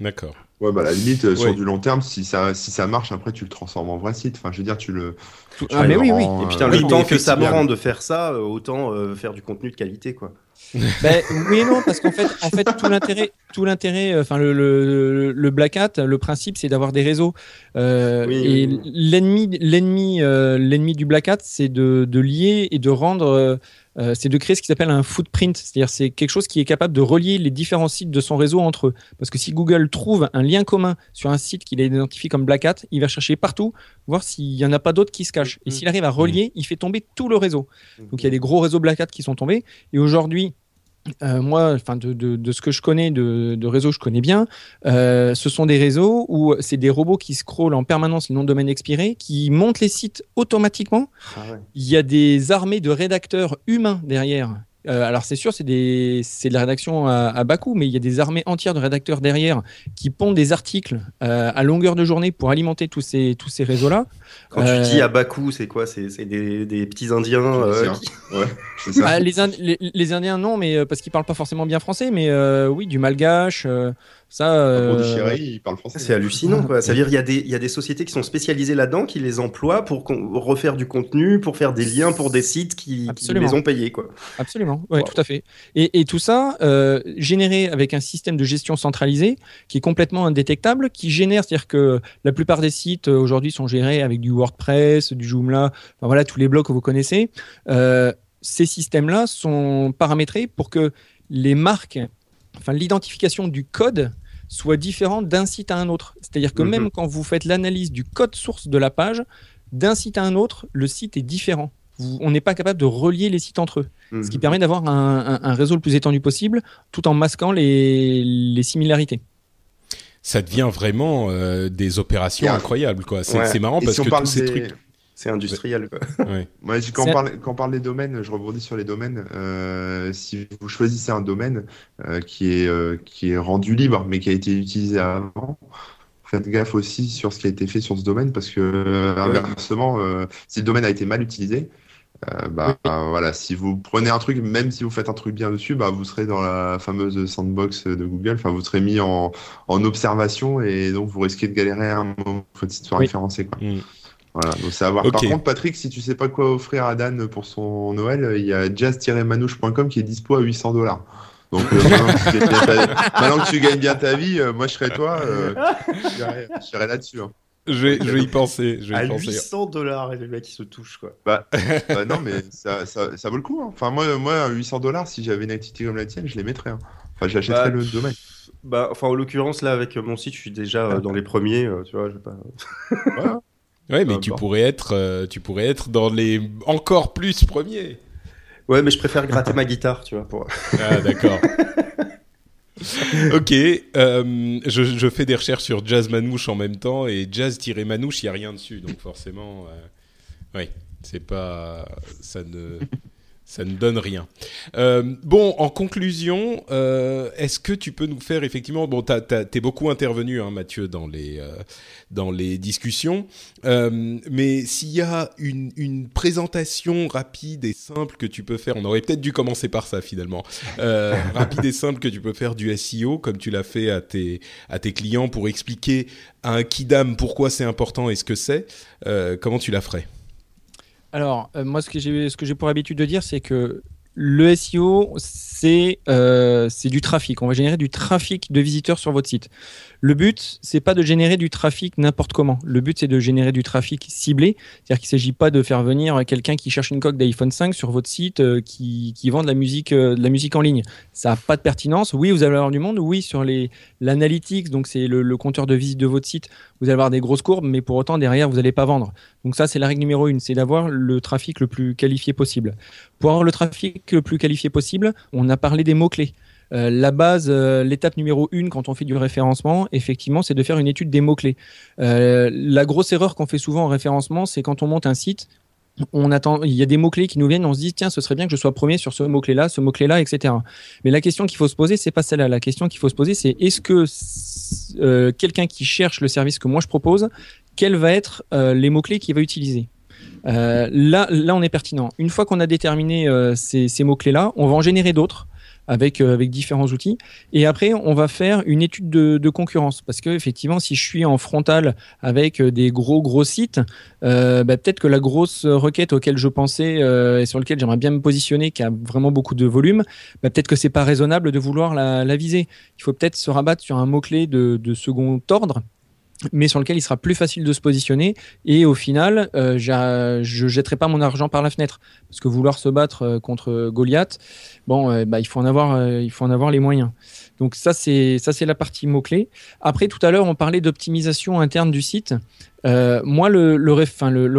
D'accord. Ouais, bah, à la limite, euh, Ouais. sur du long terme, si ça, si ça marche, après, tu le transformes en vrai site. Enfin, je veux dire, tu le. tu Ah, mais oui, oui. rends, Et euh, putain, oui, le temps que ça effectivement. prend de faire ça, euh, autant euh, faire du contenu de qualité, quoi. *laughs* Ben, oui et non, parce qu'en fait, en fait, tout l'intérêt, tout l'intérêt, euh, enfin le, le, le Black Hat, le principe, c'est d'avoir des réseaux. Euh, Oui, et oui, l'ennemi, l'ennemi, euh, l'ennemi du Black Hat, c'est de, de lier et de rendre, euh, c'est de créer ce qui s'appelle un footprint, c'est-à-dire c'est quelque chose qui est capable de relier les différents sites de son réseau entre eux. Parce que si Google trouve un lien commun sur un site qu'il a identifié comme Black Hat, il va chercher partout, voir s'il y en a pas d'autres qui se cachent. Et Mhm. s'il arrive à relier, il fait tomber tout le réseau. Donc il y a des gros réseaux Black Hat qui sont tombés. Et aujourd'hui, euh, moi, enfin de, de, de ce que je connais de, de réseaux je connais bien, euh, ce sont des réseaux où c'est des robots qui scrollent en permanence les noms de domaine expirés, qui montent les sites automatiquement. Ah ouais. Il y a des armées de rédacteurs humains derrière. Euh, alors c'est sûr, c'est des, c'est de la rédaction à, à bas coût, mais il y a des armées entières de rédacteurs derrière qui pondent des articles euh, à longueur de journée pour alimenter tous ces, tous ces réseaux-là. Quand Euh, tu dis à bas coût, c'est quoi? C'est c'est des, des petits Indiens euh, Tiens. qui- Ouais, c'est *laughs* ça. Les, Ind- les, les Indiens, non, mais euh, parce qu'ils parlent pas forcément bien français, mais euh, oui, du malgache, euh, ça. Euh, Chéri, il parle français. C'est hallucinant, quoi. *laughs* Ça veut dire qu'il y, a des- il y a des sociétés qui sont spécialisées là-dedans, qui les emploient pour refaire du contenu, pour faire des liens pour des sites qui, qui les ont payés, quoi. Absolument, Wow. tout à fait. Et, et tout ça euh, généré avec un système de gestion centralisé qui est complètement indétectable, qui génère, c'est-à-dire que la plupart des sites euh, aujourd'hui sont gérés avec du WordPress, du Joomla, enfin voilà tous les blocs que vous connaissez. Euh, ces systèmes-là sont paramétrés pour que les marques, enfin l'identification du code soit différente d'un site à un autre. C'est-à-dire que Mhm. même quand vous faites l'analyse du code source de la page, d'un site à un autre, le site est différent. Vous- on n'est pas capable de relier les sites entre eux ce qui Mhm. permet d'avoir un, un- un réseau le plus étendu possible tout en masquant les, les similarités. Ça devient vraiment euh, des opérations incroyables, quoi. C'est Ouais. c'est marrant Et parce si on que parle tous ces des- trucs. C'est industriel, quoi. Ouais. Moi, je- *laughs* quand, C'est- on parle, quand on parle des domaines, je rebondis sur les domaines. Euh, si vous choisissez un domaine euh, qui, est, euh, qui est rendu libre, mais qui a été utilisé avant, faites gaffe aussi sur ce qui a été fait sur ce domaine, parce que euh, inversement, euh, si le domaine a été mal utilisé, euh, bah, voilà, si vous prenez un truc, même si vous faites un truc bien dessus, bah, vous serez dans la fameuse sandbox de Google, enfin, vous serez mis en, en observation et donc vous risquez de galérer à un moment votre site soit Oui. référencé. Quoi. Mm. Voilà, donc c'est à voir. Par contre, Patrick, si tu sais pas quoi offrir à Dan pour son Noël, il y a jazz-manouche.com qui est dispo à 800 dollars. Donc euh, *laughs* maintenant, que tu gagnes bien ta- vie, euh, moi je serais toi, euh, j'irais j'irais là-dessus. hein. Je vais, je vais y penser. Je vais À y penser. 800 dollars, et le mec, il se touche, quoi. Bah, bah non, mais ça, ça, ça vaut le coup. hein. Enfin, moi, moi, 800 dollars, si j'avais une activité comme la tienne, je les mettrais. hein. Enfin, j'achèterais Bah, le domaine. Bah, enfin, en l'occurrence, là, avec mon site, je suis déjà euh, dans les premiers, euh, tu vois, je vais pas... Voilà. Ouais, mais Peu tu pourrais être, euh, tu pourrais être dans les encore plus premiers. Ouais, mais je préfère gratter ma guitare, tu vois, pour... Ah, d'accord. *laughs* *laughs* ok, euh, je, fais des recherches sur Jazz Manouche en même temps et Jazz-Manouche, il n'y a rien dessus, donc forcément, euh, oui, c'est pas, ça ne, ça ne donne rien. Euh, bon, en conclusion, euh, est-ce que tu peux nous faire effectivement, bon, t'es beaucoup intervenu, hein, Mathieu, dans les, euh, dans les discussions, mais s'il y a une, une présentation rapide et simple que tu peux faire, on aurait peut-être dû commencer par ça finalement, *laughs* rapide et simple que tu peux faire du SEO comme tu l'as fait à tes, à tes clients pour expliquer à un kidam pourquoi c'est important et ce que c'est, comment tu la ferais? Alors, euh, moi, ce que j'ai pour habitude de dire, c'est que le SEO, c'est euh, c'est du trafic. On va générer du trafic de visiteurs sur votre site. Le but, c'est pas de générer du trafic n'importe comment. Le but, c'est de générer du trafic ciblé. C'est-à-dire qu'il ne s'agit pas de faire venir quelqu'un qui cherche une coque d'iPhone 5 sur votre site euh, qui, vend de la musique, en ligne. Ça n'a pas de pertinence. Oui, vous allez avoir du monde. Oui, sur l'analytics, donc c'est le, le, compteur de visite de votre site, vous allez avoir des grosses courbes, mais pour autant derrière, vous n'allez pas vendre. Donc ça, c'est la règle numéro une, c'est d'avoir le trafic le plus qualifié possible. Pour avoir le trafic le plus qualifié possible, on a parlé des mots clés. Euh, la base, euh, l'étape numéro une quand on fait du référencement, effectivement, c'est de faire une étude des mots-clés. Euh, la grosse erreur qu'on fait souvent en référencement, c'est quand on monte un site, on attend, il y a des mots-clés qui nous viennent, on se dit, tiens, ce serait bien que je sois premier sur ce mot-clé-là, ce mot-clé-là, etc. Mais la question qu'il faut se poser, c'est pas celle-là. La question qu'il faut se poser, c'est est-ce que quelqu'un qui cherche le service que moi je propose, quels vont être les mots-clés qu'il va utiliser là, là, on est pertinent. Une fois qu'on a déterminé ces, ces mots-clés-là, on va en générer d'autres avec, euh, avec différents outils. Et après, on va faire une étude de, concurrence. Parce que effectivement, si je suis en frontal avec euh, des gros, gros sites, euh, bah, peut-être que la grosse requête auquel je pensais euh, et sur lequel j'aimerais bien me positionner, qui a vraiment beaucoup de volume, bah, peut-être que c'est pas raisonnable de vouloir la, la viser. Il faut peut-être se rabattre sur un mot-clé de, de second ordre mais sur lequel il sera plus facile de se positionner. Et au final, euh, je jetterai pas mon argent par la fenêtre. Parce que vouloir se battre euh, contre Goliath, bon, euh, bah, il, faut en avoir, euh, il faut en avoir les moyens. Donc ça, c'est ça c'est la partie mot-clé. Après, tout à l'heure, on parlait d'optimisation interne du site. Euh, moi, le,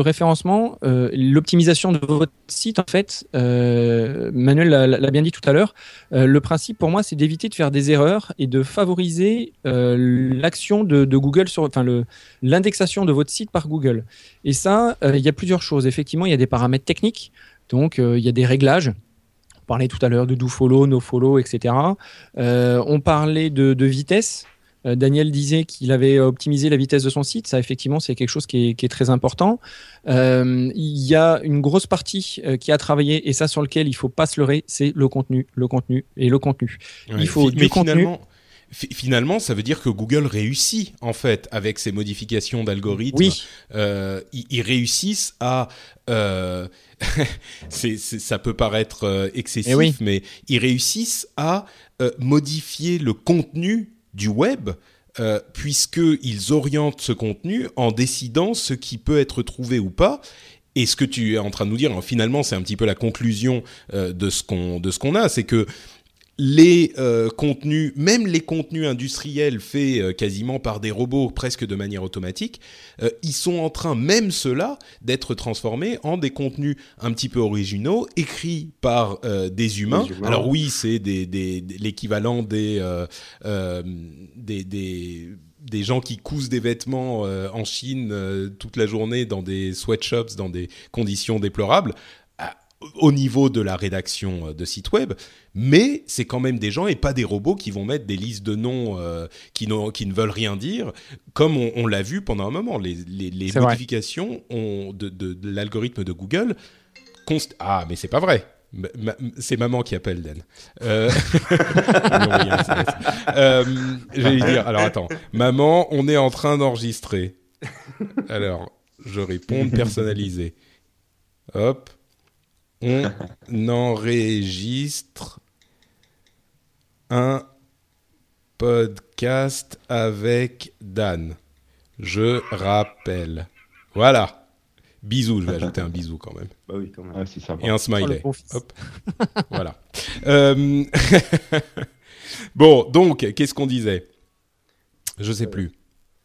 référencement, euh, l'optimisation de votre site, en fait, euh, Manuel l'a bien dit tout à l'heure, le principe pour moi, c'est d'éviter de faire des erreurs et de favoriser l'action de, Google sur, l'indexation de votre site par Google. Et ça, il y a plusieurs choses. Effectivement, il y a des paramètres techniques, donc il y a des réglages. On parlait tout à l'heure de do follow, no follow, etc. on parlait de, de vitesse. Euh, Daniel disait qu'il avait optimisé la vitesse de son site. Ça, effectivement, c'est quelque chose qui est, qui est très important. Euh, il y a une grosse partie euh, qui a travaillé et ça sur lequel il faut pas se leurrer, c'est le contenu, le contenu et le contenu. Ouais, il faut du contenu. Finalement, ça veut dire que Google réussit en fait avec ses modifications d'algorithmes. Oui. Euh, ils, ils, réussissent à euh, *laughs* ça peut paraître euh, excessif, Eh oui. mais ils réussissent à euh, modifier le contenu du web. Euh, puisqu'ils orientent ce contenu en décidant ce qui peut être trouvé ou pas. Et ce que tu es en train de nous dire, finalement, c'est un petit peu la conclusion euh, de ce qu'on de ce qu'on a, c'est que les euh, contenus, même les contenus industriels faits euh, quasiment par des robots presque de manière automatique, euh, ils sont en train, même ceux-là, d'être transformés en des contenus un petit peu originaux, écrits par euh, des, humains. Des humains. Alors oui, c'est des, des, l'équivalent des, euh, euh, des, des des gens qui cousent des vêtements euh, en Chine euh, toute la journée dans des sweatshops, dans des conditions déplorables au niveau de la rédaction euh, de sites web, mais c'est quand même des gens et pas des robots qui vont mettre des listes de noms euh, qui, qui ne veulent rien dire, comme on, on l'a vu pendant un moment. Les, les, modifications ont de, de- de l'algorithme de Google. const- ah, mais c'est pas vrai. C'est maman qui appelle Dan. Euh... *laughs* Euh, J'allais dire. Alors attends, maman, on est en train d'enregistrer. Alors, je réponds personnalisé. Hop, on *laughs* enregistre un podcast avec Dan. Je rappelle. Voilà. Bisous, je vais ajouter un bisou quand même. Bah oui, quand même. Ouais, c'est sympa. Et un smiley. Hop. voilà. Euh, *laughs* bon, donc, qu'est-ce qu'on disait? Je sais plus.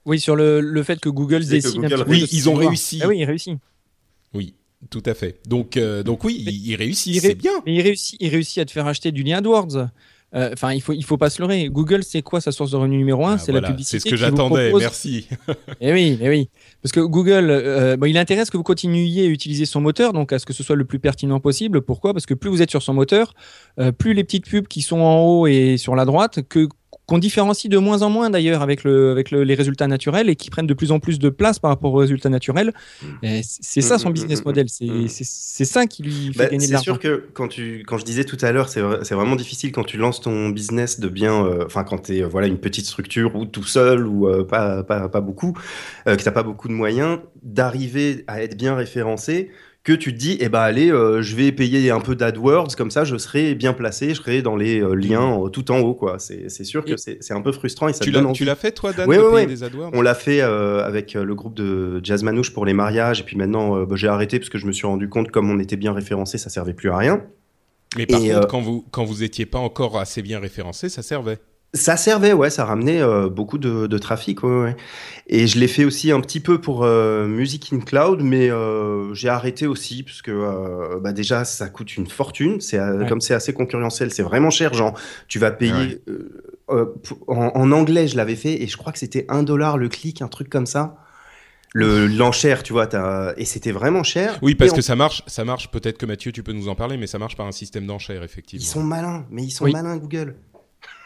Oui, sur le, le fait que Google C'est que Google peu Oui, ils ont réussi. Ah oui, il réussit. Tout à fait. Donc, euh, donc oui, il, il réussit, il ré- bien. Mais il réussit, il réussit à te faire acheter du lien AdWords. Euh, Enfin, il faut, il faut pas se leurrer. Google, c'est quoi sa source de revenu numéro un? Ah, C'est voilà, la publicité. C'est ce que j'attendais, propose- merci. *laughs* Eh oui, eh oui. Parce que Google, euh, bon, il intéresse que vous continuiez à utiliser son moteur, donc à ce que ce soit le plus pertinent possible. Pourquoi? Parce que plus vous êtes sur son moteur, euh, plus les petites pubs qui sont en haut et sur la droite, que qu'on différencie de moins en moins d'ailleurs avec le avec le- les résultats naturels et qui prennent de plus en plus de place par rapport aux résultats naturels. Et C'est c'est ça son Mm, mm, business mm, model. mm. C'est c'est- c'est ça qui lui fait Bah, gagner de c'est l'argent. sûr que quand tu, quand je disais tout à l'heure, c'est vrai- c'est vraiment difficile quand tu lances ton business de bien, euh, enfin quand tu es voilà une petite structure ou tout seul ou euh, pas, pas, pas beaucoup, euh, que t'as pas beaucoup de moyens, d'arriver à être bien référencé. Que tu te dis, eh ben allez, euh, je vais payer un peu d'AdWords, comme ça je serai bien placé, je serai dans les euh, liens euh, tout en haut, quoi. C'est sûr que c'est c'est un peu frustrant et ça Tu l'as, envie. tu l'as fait toi, Dan, de payer des AdWords? On l'a fait avec le groupe de Jazz Manouche pour les mariages, et puis maintenant bah, j'ai arrêté parce que je me suis rendu compte, comme on était bien référencé, ça servait plus à rien. Mais par Et, contre, quand vous quand vous étiez pas encore assez bien référencé, ça servait. Ça servait, ouais, ça ramenait euh, beaucoup de, de trafic, ouais, ouais. Et je l'ai fait aussi un petit peu pour euh, Music in Cloud, mais euh, j'ai arrêté aussi parce que euh, bah déjà ça coûte une fortune. C'est Ouais. comme c'est assez concurrentiel, c'est vraiment cher, genre tu vas payer. En, en anglais, je l'avais fait et je crois que c'était un dollar le clic, un truc comme ça. Le l'enchère, tu vois, et c'était vraiment cher. Oui, parce que ça marche, ça marche. Peut-être que Mathieu, tu peux nous en parler, mais ça marche par un système d'enchères, effectivement. ils sont malins, mais ils sont Oui. malins Google.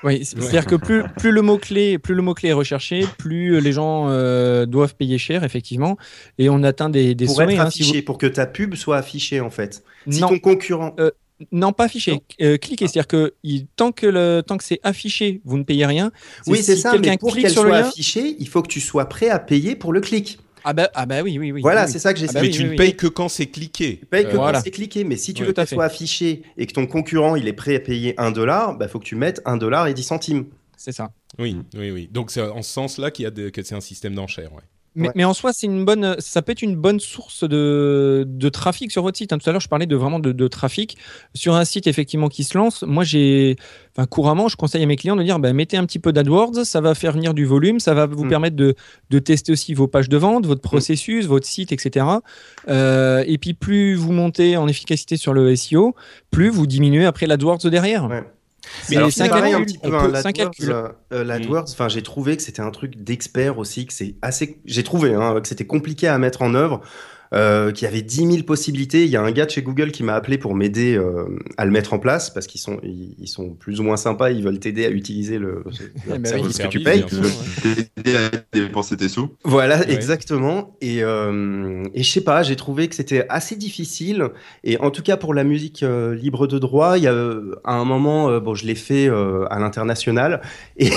Oui, c'est- c'est-à-dire que plus, plus le mot-clé plus le mot-clé est recherché, plus les gens euh, doivent payer cher, effectivement. Et on atteint des, des pour sommets. être hein, si affiché, vous- pour que ta pub soit affichée en fait. Si Non. ton concurrent, Non, pas affiché. Euh, cliquez. C'est-à-dire que il- tant que, le, tant que c'est affiché, vous ne payez rien. Oui, c'est si ça, quelqu'un mais pour clique qu'elle sur le soit lien. affichée, il faut que tu sois prêt à payer pour le clic. Ah bah, ah bah oui, oui, oui. voilà, oui, c'est ça que Ah j'essaie. bah mais oui, tu oui, ne oui. payes que quand c'est cliqué. Tu payes que Euh, Voilà. quand c'est cliqué, mais si tu veux qu'elle soit affichée et que ton concurrent il est prêt à payer 1 dollar, bah faut que tu mettes 1 dollar et 10 centimes. C'est ça. Oui, oui, oui. Donc c'est en ce sens-là qu'il y a de- que c'est un système d'enchères. Ouais. Mais, Ouais. mais en soi, c'est une bonne, ça peut être une bonne source de, de trafic sur votre site. hein. Tout à l'heure, je parlais de vraiment de, de trafic sur un site effectivement qui se lance. Moi, j'ai, enfin, couramment, je conseille à mes clients de dire, bah, mettez un petit peu d'AdWords, ça va faire venir du volume, ça va vous Mm. permettre de, de tester aussi vos pages de vente, votre processus, votre site, etc. Euh, et puis, plus vous montez en efficacité sur le SEO, plus vous diminuez après l'AdWords derrière. Ouais. Mais c'est pareil un petit peu, hein, l'AdWords, euh, euh, l'AdWords, enfin j'ai trouvé que c'était un truc d'expert aussi, que c'est assez, j'ai trouvé hein, que c'était compliqué à mettre en œuvre. Euh, qu'il y avait 10 000 possibilités. Il y a un gars de chez Google qui m'a appelé pour m'aider euh, à le mettre en place parce qu'ils sont, ils, ils sont plus ou moins sympas. Ils veulent t'aider à utiliser le, *laughs* le Eh ben service oui, que tu payes. T'aider à dépenser tes sous. Voilà, Ouais. exactement. Et, euh, et je sais pas, j'ai trouvé que c'était assez difficile. Et en tout cas, pour la musique euh, libre de droit, il y a euh, à un moment, euh, bon, je l'ai fait euh, à l'international. *laughs* Et,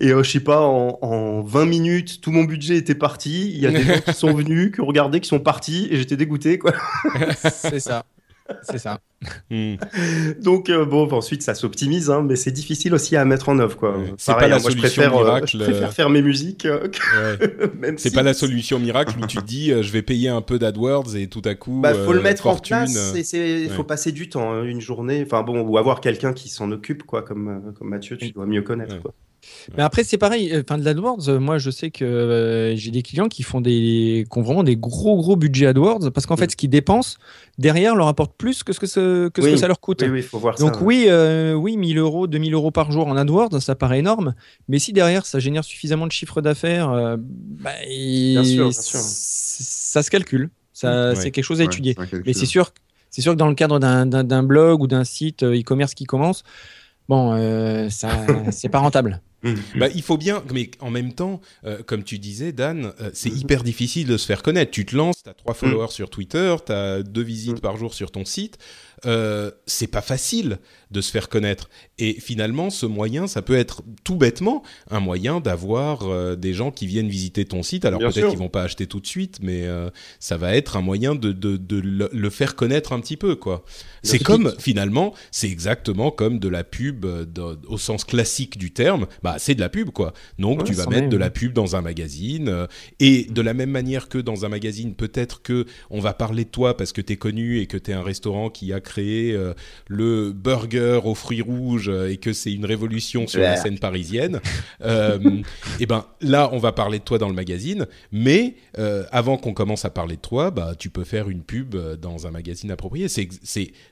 et euh, je sais pas, en, en 20 minutes, tout mon budget était parti. Il y a des *laughs* gens qui sont venus, qui ont regardé, qui sont partis. Et j'étais dégoûté, quoi. *laughs* c'est ça. C'est ça. Hmm. Donc, euh, bon, ensuite, ça s'optimise, hein, mais c'est difficile aussi à mettre en œuvre, quoi. Ouais. C'est Pareil, pas la hein, je solution euh, miracle, *laughs* je préfère euh. faire mes musiques. euh, Ouais. *laughs* C'est si- pas la solution miracle où tu te dis euh, je vais payer un peu d'AdWords et tout à coup. Bah, faut euh, le mettre fortune, en place. il faut passer du temps, hein, une journée. Enfin bon, ou avoir quelqu'un qui s'en occupe, quoi, comme comme Mathieu, tu dois mieux connaître. Ouais. Quoi. Mais après, c'est pareil. euh, Enfin, de l'AdWords, euh, moi, je sais que euh, j'ai des clients qui font des, qui ont vraiment des gros, gros budgets AdWords parce qu'en fait, ce qu'ils dépensent derrière leur apporte plus que ce que, ce, que, ce Oui. que ça leur coûte. Oui, oui, faut voir Donc ça. oui, euh, oui, 1000 euros, 2000 euros par jour en AdWords, ça paraît énorme. Mais si derrière ça génère suffisamment de chiffre d'affaires, euh, bah, Bien sûr, bien sûr. c- ça se calcule. Ça, Ouais. c'est quelque chose à Ouais, étudier. Mais c'est sûr, c'est sûr que dans le cadre d'un- blog ou d'un site euh, e-commerce qui commence, bon, euh, ça, *laughs* c'est pas rentable. Bah, il faut bien, mais en même temps, euh, comme tu disais, Dan, euh, c'est Mhm. hyper difficile de se faire connaître. Tu te lances, tu as trois followers sur Twitter, tu as deux visites par jour sur ton site. Euh, c'est pas facile de se faire connaître. Et finalement, ce moyen, ça peut être tout bêtement un moyen d'avoir euh, des gens qui viennent visiter ton site. Alors peut-être qu'ils vont pas acheter tout de suite, mais euh, ça va être un moyen de, de, de le, le faire connaître un petit peu, quoi. C'est comme finalement, c'est exactement comme de la pub euh, de- au sens classique du terme. Bah, c'est de la pub, quoi. Donc Ouais, tu vas mettre de la pub dans un magazine euh, et de la même manière que dans un magazine, peut-être que on va parler de toi parce que t'es connu et que t'es un restaurant qui a créé le burger aux fruits rouges euh, et que c'est une révolution sur la scène parisienne. euh, *laughs* et ben là, on va parler de toi dans le magazine, mais euh, avant qu'on commence à parler de toi, bah tu peux faire une pub dans un magazine approprié. C'est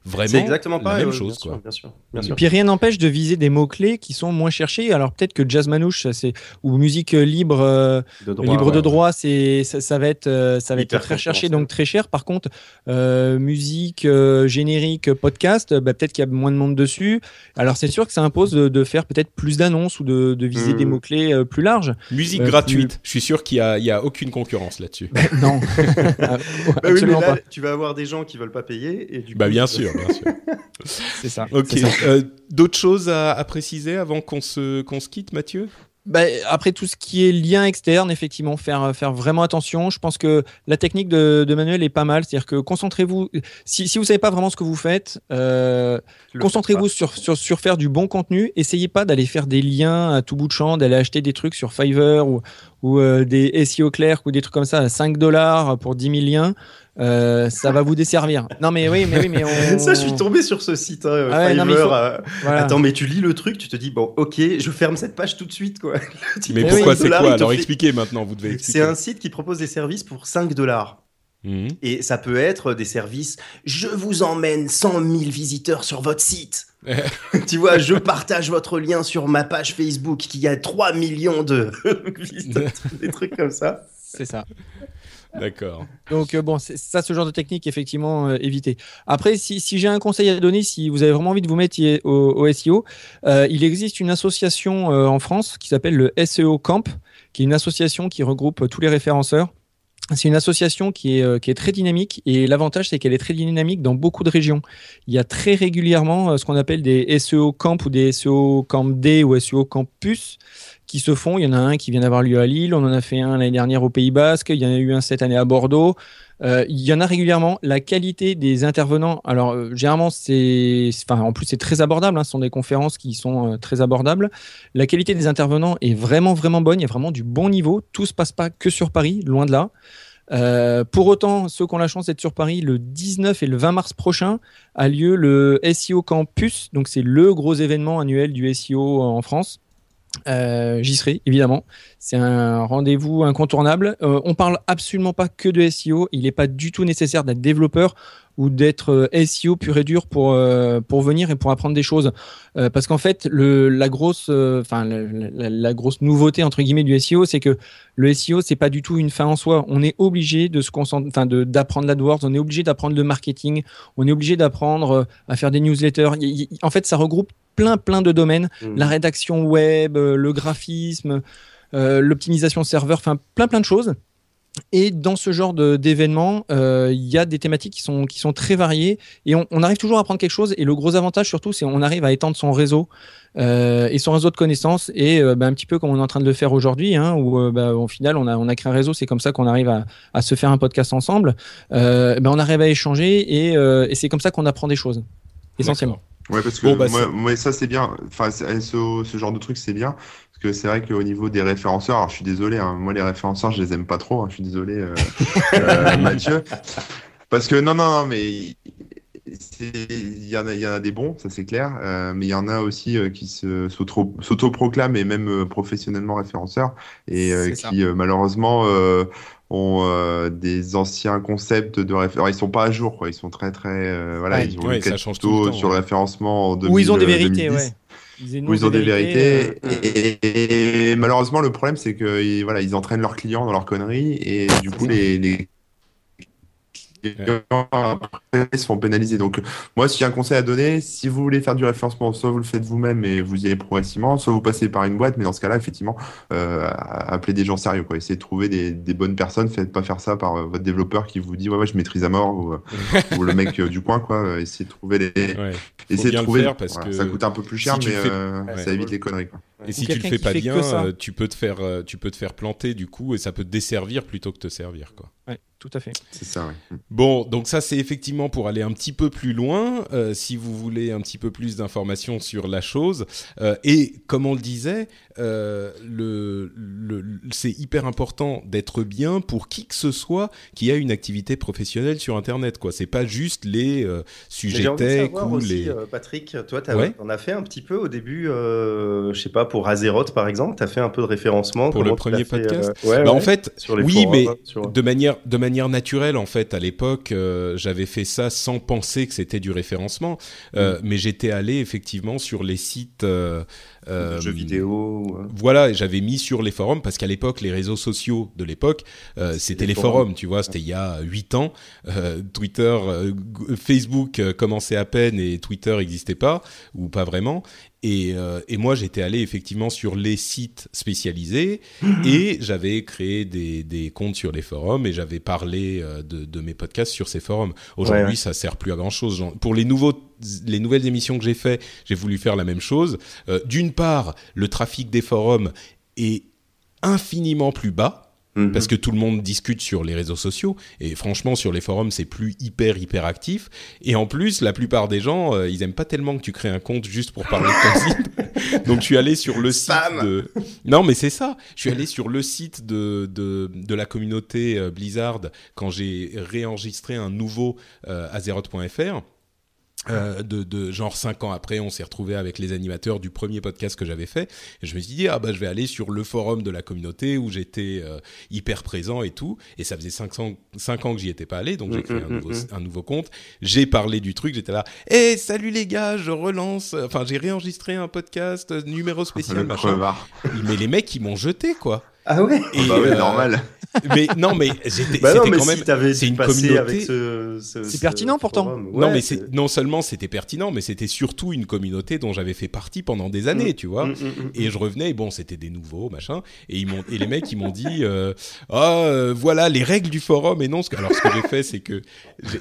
vraiment exactement la pareil. même chose, bien quoi. Sûr, bien sûr, bien Et sûr. puis rien n'empêche de viser des mots-clés qui sont moins cherchés. Alors peut-être que jazz manouche c'est, ou musique libre, euh, De libre de ouais. droit, c'est, ça, ça va être, euh, ça va être très recherché, donc très cher. Par contre, euh, musique, euh, générique, podcast, bah, peut-être qu'il y a moins de monde dessus. Alors c'est sûr que ça impose de, de faire peut-être plus d'annonces ou de, de viser des mots-clés euh, plus larges. Musique Euh, gratuite. Je suis sûr qu'il y a, aucune concurrence là-dessus. non, *laughs* Ah, Bah oui, mais absolument là, pas. tu vas avoir des gens qui veulent pas payer et du Bah bien sûr, bien sûr. C'est ça. Ok. c'est ça. Euh, D'autres choses à, à préciser avant qu'on se qu'on se quitte, Mathieu? Bah, après tout ce qui est lien externe, effectivement, faire, faire vraiment attention. Je pense que la technique de, de Manuel est pas mal. C'est-à-dire que concentrez-vous. Si, si vous savez pas vraiment ce que vous faites, euh, concentrez-vous sur, sur, sur faire du bon contenu. Essayez pas d'aller faire des liens à tout bout de champ, d'aller acheter des trucs sur Fiverr ou, ou euh, des SEO Clerk ou des trucs comme ça à 5 dollars pour 10 000 liens. Euh, ça va vous desservir. Non, mais oui, mais oui, mais *laughs* on... Ça, je suis tombé sur ce site, hein, Ah ouais, non, mais il Fiverr. faut- euh, Voilà. Attends, mais tu lis le truc, tu te dis, bon, ok, je ferme cette page tout de suite, quoi. *laughs* Mais Mais pour pourquoi oui, c'est quoi Alors fait- expliquez maintenant, vous devez expliquer. C'est un site qui propose des services pour 5 dollars. Mhm. Et ça peut être des services, je vous emmène 100 000 visiteurs sur votre site. *laughs* tu vois, je partage votre lien sur ma page Facebook qui a 3 millions de visiteurs, des trucs comme ça. C'est ça. D'accord. Donc euh, bon, c'est ça, ce genre de technique, effectivement, euh, éviter. Après, si, j'ai un conseil à donner, si vous avez vraiment envie de vous mettre au, SEO, euh, il existe une association en France qui s'appelle le SEO Camp, qui est une association qui regroupe tous les référenceurs. C'est une association qui est, qui est très dynamique et l'avantage c'est qu'elle est très dynamique dans beaucoup de régions. Il y a très régulièrement ce qu'on appelle des SEO Camp ou des SEO Camp D ou SEO Campus se font. Il y en a un qui vient d'avoir lieu à Lille, on en a fait un l'année dernière au Pays Basque, il y en a eu un cette année à Bordeaux. Euh, il y en a régulièrement. La qualité des intervenants, alors euh, généralement c'est, en plus c'est très abordable. hein, ce sont des conférences qui sont euh, très abordables. La qualité des intervenants est vraiment vraiment bonne. Il y a vraiment du bon niveau. Tout se passe pas que sur Paris, loin de là. Pour autant, ceux qui ont la chance d'être sur Paris, le 19 et le 20 mars prochain a lieu le SEO Campus. Donc c'est le gros événement annuel du SEO en France. Euh, J'y serai évidemment. C'est un rendez-vous incontournable. Euh, on parle absolument pas que de SEO. Il n'est pas du tout nécessaire d'être développeur ou d'être euh, SEO pur et dur pour euh, pour venir et pour apprendre des choses. Euh, parce qu'en fait, le, la grosse, euh, la, la- la grosse nouveauté entre guillemets du SEO, c'est que le SEO c'est pas du tout une fin en soi. On est obligé de se concentrer, enfin de d'apprendre l'AdWords. On est obligé d'apprendre le marketing. On est obligé d'apprendre à faire des newsletters. Il- il- en fait, ça regroupe plein plein de domaines Mm. la rédaction web, le graphisme, l'optimisation serveur, enfin plein plein de choses. Et dans ce genre de- d'événements, euh, il y a des thématiques qui sont, qui sont très variées et on, on arrive toujours à apprendre quelque chose. Et le gros avantage surtout, c'est on arrive à étendre son réseau euh, et son réseau de connaissances et euh, bah, un petit peu comme on est en train de le faire aujourd'hui, hein, où euh, bah, au final on a, on a créé un réseau, c'est comme ça qu'on arrive à, à se faire un podcast ensemble. Euh, bah, on arrive à échanger et, euh, et c'est comme ça qu'on apprend des choses essentiellement. Ouais, parce que Bon, bah, moi, ça c'est bien. Enfin, ce genre de truc c'est bien. Que c'est vrai qu'au niveau des référenceurs, alors je suis désolé, hein, moi les référenceurs je les aime pas trop. hein, je suis désolé, euh, *laughs* euh, Mathieu. Parce que non, non, non, mais il y en a, il y en a des bons, ça c'est clair. euh, mais il y en a aussi euh, qui s'autoproclament et même euh, professionnellement référenceurs et euh, qui euh, malheureusement euh, ont euh, des anciens concepts de référencement. Ils sont pas à jour, quoi. Ils sont très très euh, voilà, Ouais. ils ont Ouais, une ça change tout plutôt le temps, sur ouais. le référencement en 2000, Où ils ont des vérités, 2010 ouais. Ils, où ils ont des vérités. euh, Et, et- et malheureusement, le problème, c'est que voilà, ils entraînent leurs clients dans leurs conneries et du coup, les, les se font pénaliser. Donc, moi, si j'ai un conseil à donner, si vous voulez faire du référencement, soit vous le faites vous-même et vous y allez progressivement, soit vous passez par une boîte. Mais dans ce cas-là, effectivement, euh, appelez des gens sérieux, quoi. Essayez de trouver des, des bonnes personnes. Faites pas faire ça par euh, votre développeur qui vous dit, ouais, ouais, je maîtrise à mort ou, euh, *laughs* ou le mec du coin, quoi. Essayez de trouver les, Ouais. essayez bien de le trouver. faire parce voilà, que ça coûte un peu plus cher, si mais fais- euh, Ouais. ça évite les conneries, quoi. Et si tu le fais pas fait bien, tu peux te faire, tu peux te faire planter du coup, et ça peut te desservir plutôt que te servir, quoi. Ouais, tout à fait. C'est ça, ouais. Bon, donc ça c'est effectivement pour aller un petit peu plus loin, euh, si vous voulez un petit peu plus d'informations sur la chose. Euh, et comme on le disait, euh, le, c'est hyper important d'être bien pour qui que ce soit qui a une activité professionnelle sur Internet. quoi. C'est pas juste les euh, sujets tech ou aussi, les... euh, Patrick, toi, t'as- Ouais. on a fait un petit peu au début, euh, je sais pas, pour Azeroth par exemple, tu as fait un peu de référencement? Pour le premier fait, podcast? euh, ouais, Bah, ouais, En fait, sur les oui, forums, mais hein, sur- de manière de manière naturelle en fait. À l'époque, euh, j'avais fait ça sans penser que c'était du référencement, euh, mais j'étais allé effectivement sur les sites euh, de jeux vidéo. Voilà, j'avais mis sur les forums parce qu'à l'époque, les réseaux sociaux de l'époque, c'était les les forums. forums, tu vois, c'était il y a huit ans. Twitter, Facebook commençait à peine et Twitter n'existait pas ou pas vraiment. Et, euh, et moi, j'étais allé effectivement sur les sites spécialisés *gasps* et j'avais créé des, des comptes sur les forums et j'avais parlé euh, de, de mes podcasts sur ces forums. Aujourd'hui, Ouais, ouais. ça sert plus à grand chose. Pour les nouveaux, les nouvelles émissions que j'ai fait, j'ai voulu faire la même chose. Euh, D'une part, le trafic des forums est infiniment plus bas Mhm. parce que tout le monde discute sur les réseaux sociaux et franchement sur les forums c'est plus hyper hyper actif. Et en plus la plupart des gens euh, ils aiment pas tellement que tu crées un compte juste pour parler de ton site. *laughs* Donc je suis allé sur le site de non mais c'est ça. Je suis allé sur le site de de, de la communauté euh, Blizzard quand j'ai réenregistré un nouveau euh, Azeroth.fr euh, de, de genre cinq ans après, on s'est retrouvé avec les animateurs du premier podcast que j'avais fait. Et je me suis dit ah bah je vais aller sur le forum de la communauté où j'étais euh, hyper présent et tout. Et ça faisait cinq ans, cinq ans que j'y étais pas allé, donc j'ai Mm, créé mm, un nouveau, mm, un nouveau compte. J'ai parlé du truc, j'étais là. Eh salut les gars, je relance. Enfin j'ai réenregistré un podcast euh, numéro spécial Le machin. crevard. Mais les mecs ils m'ont jeté quoi. Ah ouais Et, bah ouais, euh, normal. Mais non mais Bah c'était mais quand si même. c'est une communauté. avec ce, ce- C'est ce pertinent, pourtant. non, mais c'est non seulement c'était pertinent, mais c'était surtout une communauté dont j'avais fait partie pendant des années, tu vois. Mm, mm, mm. Et je revenais, et bon, c'était des nouveaux, machin. Et ils m'ont, et les mecs, ils m'ont dit, euh, ah, euh, voilà les règles du forum énoncent. que- Alors, ce que j'ai fait, c'est que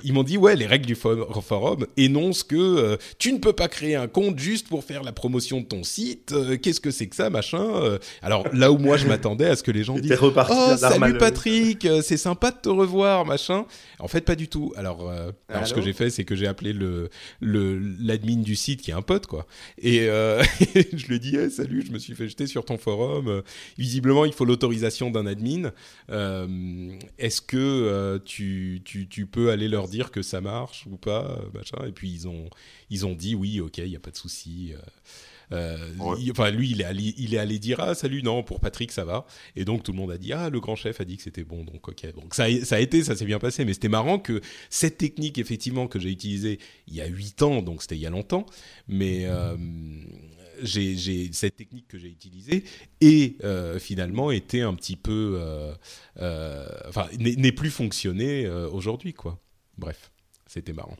ils m'ont dit, ouais, les règles du for- forum énoncent que euh, tu ne peux pas créer un compte juste pour faire la promotion de ton site. Euh, Qu'est-ce que c'est que ça, machin. Alors là où moi je m'attendais à ce que les gens disent, reparti oh salut. Patrick, euh, c'est sympa de te revoir, machin. En fait, pas du tout. Alors, euh, alors ce que j'ai fait, c'est que j'ai appelé le le l'admin du site qui est un pote, quoi. Et euh, *laughs* je lui ai dit, Eh, salut, je me suis fait jeter sur ton forum. Visiblement, il faut l'autorisation d'un admin. Euh, Est-ce que euh, tu, tu, tu peux aller leur dire que ça marche ou pas, machin? Et puis ils ont ils ont dit oui, ok, il y a pas de souci. Euh, Ouais. il- enfin, lui, il est, allé, il est allé dire ah salut non pour Patrick ça va. Et donc tout le monde a dit ah le grand chef a dit que c'était bon donc ok. Donc ça a, ça a été ça s'est bien passé. Mais c'était marrant que cette technique effectivement que j'ai utilisée il y a 8 ans donc c'était il y a longtemps mais euh, j'ai j'ai- cette technique que j'ai utilisée et euh, finalement été un petit peu enfin n'est n'est plus fonctionné euh, aujourd'hui quoi. Bref c'était marrant.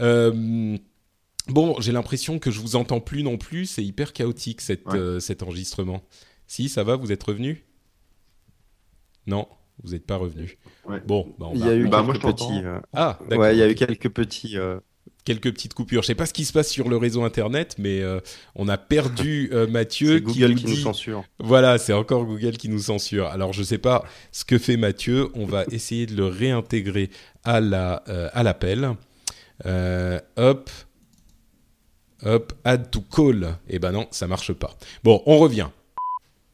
Euh, Bon, j'ai l'impression que je vous entends plus non plus. C'est hyper chaotique cette, Ouais. euh, cet enregistrement. Si, ça va Vous êtes revenu? Non, vous n'êtes pas revenu. Ouais. Bon, bah, on Il y a eu Bah, quelques petits. euh, Ah, d'accord. Ouais, il y a eu quelques petits. euh, Quelques petites coupures. Je sais pas ce qui se passe sur le réseau internet, mais euh, on a perdu euh, *laughs* Mathieu C'est Google nous qui nous dit- censure. Voilà, c'est encore Google qui nous censure. Alors je sais pas ce que fait Mathieu. On va essayer de le réintégrer à la euh, à l'appel. Euh, hop, hop, add to call. Eh ben non, ça marche pas. Bon, on revient.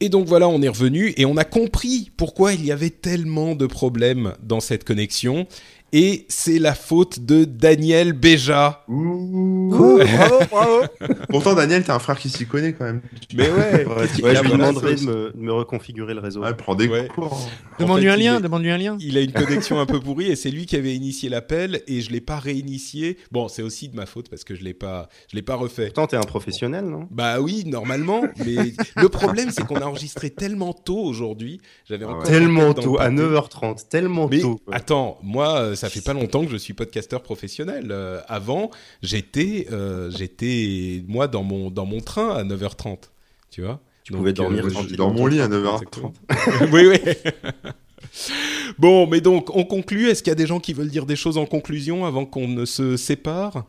Et donc voilà, on est revenu et on a compris pourquoi il y avait tellement de problèmes dans cette connexion. Et c'est la faute de Daniel Béja. Ouh. *laughs* bravo, bravo. Pourtant, Daniel, t'as un frère qui s'y connaît quand même. Mais ouais, *laughs* Ouais, il ouais, a je lui demanderai de me, de me reconfigurer le réseau. Ouais, prends des Ouais. cours. En Demande-lui fait, un il lien, est- demande-lui un lien. Il a une *laughs* connexion un peu pourrie et c'est lui qui avait initié l'appel et je l'ai pas réinitié. Bon, c'est aussi de ma faute parce que je l'ai pas, je l'ai pas refait. Pourtant, t'es un professionnel, non? Bah oui, normalement, mais le problème c'est qu'on a enregistré tellement tôt aujourd'hui. J'avais Ah ouais. encore Tellement tôt, à pâté. 9h30, tellement Mais tôt. attends, moi, euh, ça fait pas longtemps que je suis podcasteur professionnel. Euh, avant, j'étais, euh, j'étais moi dans mon dans mon train à 9h30. Tu vois Tu pouvais dormir je suis tranquille dans mon lit à Exactement. 9h30. *laughs* oui, oui. *laughs* bon, mais donc, on conclut. Est-ce qu'il y a des gens qui veulent dire des choses en conclusion avant qu'on ne se sépare?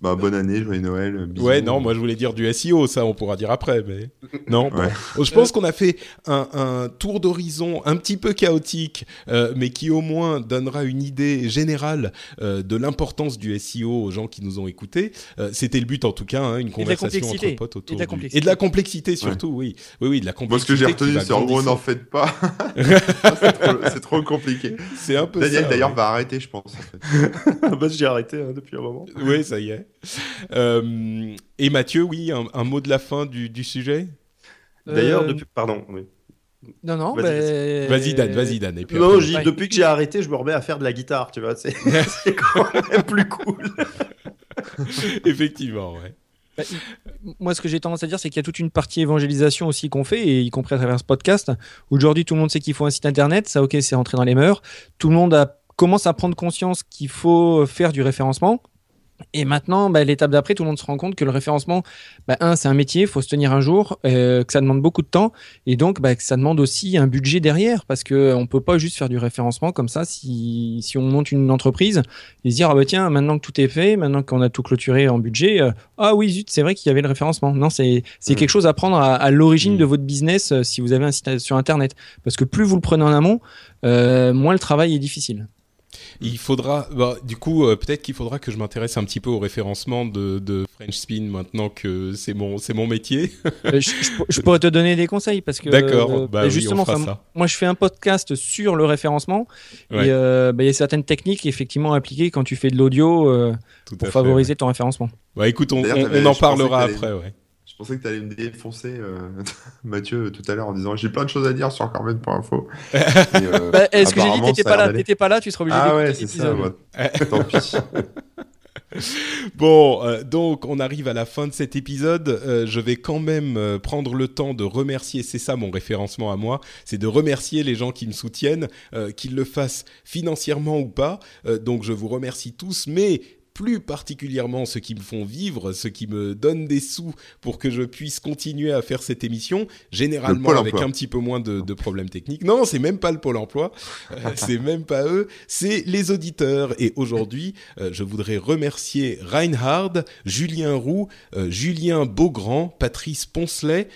Bah, bonne année, joyeux Noël. bisous. Ouais, non, moi je voulais dire du SEO, ça on pourra dire après, mais *laughs* non. bon. Ouais. Je pense qu'on a fait un, un tour d'horizon un petit peu chaotique, euh, mais qui au moins donnera une idée générale euh, de l'importance du SEO aux gens qui nous ont écoutés. Euh, C'était le but en tout cas, hein, une conversation entre complexité. potes autour Et de la du- complexité. et de la complexité surtout, oui, oui, oui, de la Moi, ce complexité. que j'ai retenu, c'est en gros, n'en faites pas. *laughs* c'est trop, compliqué. C'est un peu Daniel, d'ailleurs, ouais. va arrêter, je pense. En fait. *laughs* bah, j'ai arrêté hein, depuis un moment. Oui, ça y est. *laughs* Euh, et Mathieu, oui, un, un mot de la fin du, du sujet? D'ailleurs, Euh, depuis. Pardon. oui. Non, non, Vas-y, ben- Vas-y Dan, vas-y Dan. Et puis Non, après- j'ai- Ouais. depuis que j'ai arrêté, je me remets à faire de la guitare, tu vois. C'est *laughs* *laughs* c'est quand même plus cool. Effectivement, ouais. Bah, Moi, ce que j'ai tendance à dire, c'est qu'il y a toute une partie évangélisation aussi qu'on fait, et y compris à travers ce podcast. Aujourd'hui, tout le monde sait qu'il faut un site internet. Ça, ok, c'est rentré dans les mœurs. Tout le monde a, commence à prendre conscience qu'il faut faire du référencement. Et maintenant, bah, l'étape d'après, tout le monde se rend compte que le référencement, bah, un, c'est un métier, il faut se tenir un jour, euh, que ça demande beaucoup de temps, et donc bah, que ça demande aussi un budget derrière, parce que on peut pas juste faire du référencement comme ça. Si, si on monte une entreprise et se dire ah bah tiens, maintenant que tout est fait, maintenant qu'on a tout clôturé en budget, euh, ah oui zut, c'est vrai qu'il y avait le référencement. Non, c'est c'est Mm. quelque chose à prendre à, à l'origine Mm. de votre business euh, si vous avez un site sur internet, parce que plus vous le prenez en amont, euh, moins le travail est difficile. Il faudra, bah, du coup, euh, peut-être qu'il faudra que je m'intéresse un petit peu au référencement de, de French Spin maintenant que c'est mon, c'est mon métier. Euh, je, je- je pourrais te donner des conseils parce que D'accord, euh, bah oui, on justement, fera enfin, ça. moi je fais un podcast sur le référencement Ouais. et euh, bah, il y a certaines techniques effectivement appliquées quand tu fais de l'audio euh, pour fait, favoriser ton référencement. Bah, écoute, on, on- on en parlera après, ouais. Je pensais que tu allais me défoncer, euh, *laughs* Mathieu, tout à l'heure en disant j'ai plein de choses à dire sur Corben.info. *laughs* Et, euh, Bah, Est-ce que j'ai dit apparemment, t'étais pas là, t'étais pas là, tu seras obligé Ah ouais, c'est ça. moi. *laughs* Tant pis. Bon, euh, donc on arrive à la fin de cet épisode. Euh, je vais quand même euh, prendre le temps de remercier, c'est ça mon référencement à moi, c'est de remercier les gens qui me soutiennent, euh, qu'ils le fassent financièrement ou pas. Euh, donc je vous remercie tous, mais plus particulièrement ceux qui me font vivre, ceux qui me donnent des sous pour que je puisse continuer à faire cette émission, généralement avec emploi. un petit peu moins de, de problèmes techniques. Non, c'est même pas le pôle emploi, Euh, *laughs* c'est même pas eux, c'est les auditeurs. Et aujourd'hui, euh, je voudrais remercier Reinhard, Julien Roux, euh, Julien Beaugrand, Patrice Poncelet,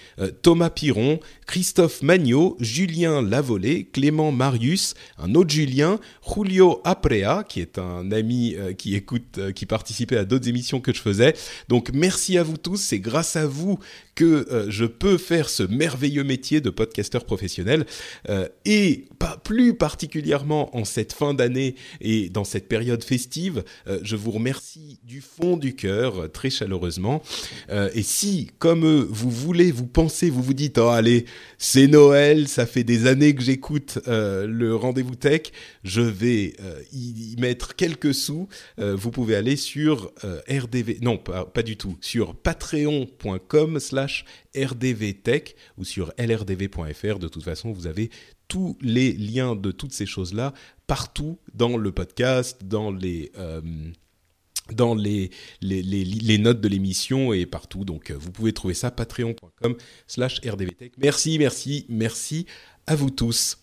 Thomas Piron, Christophe Magnot, Julien Lavolée, Clément Marius, un autre Julien, Julio Aprea, qui est un ami qui écoute, qui participait à d'autres émissions que je faisais. Donc merci à vous tous, c'est grâce à vous que euh, je peux faire ce merveilleux métier de podcasteur professionnel Euh, et pas plus particulièrement en cette fin d'année et dans cette période festive, euh, je vous remercie du fond du cœur très chaleureusement. Et si, comme eux, vous voulez, vous pensez, vous vous dites, oh allez, c'est Noël, ça fait des années que j'écoute le rendez-vous tech, je vais y, mettre quelques sous. Vous pouvez aller sur RDV, non pas, pas du tout, sur patreon.com rdvtech ou sur lrdv.fr. De toute façon, vous avez tous les liens de toutes ces choses-là partout dans le podcast, dans les... euh, dans les notes de l'émission et partout. Donc, euh, vous pouvez trouver ça patreon.com slash rdvtech. Merci, merci, merci à vous tous.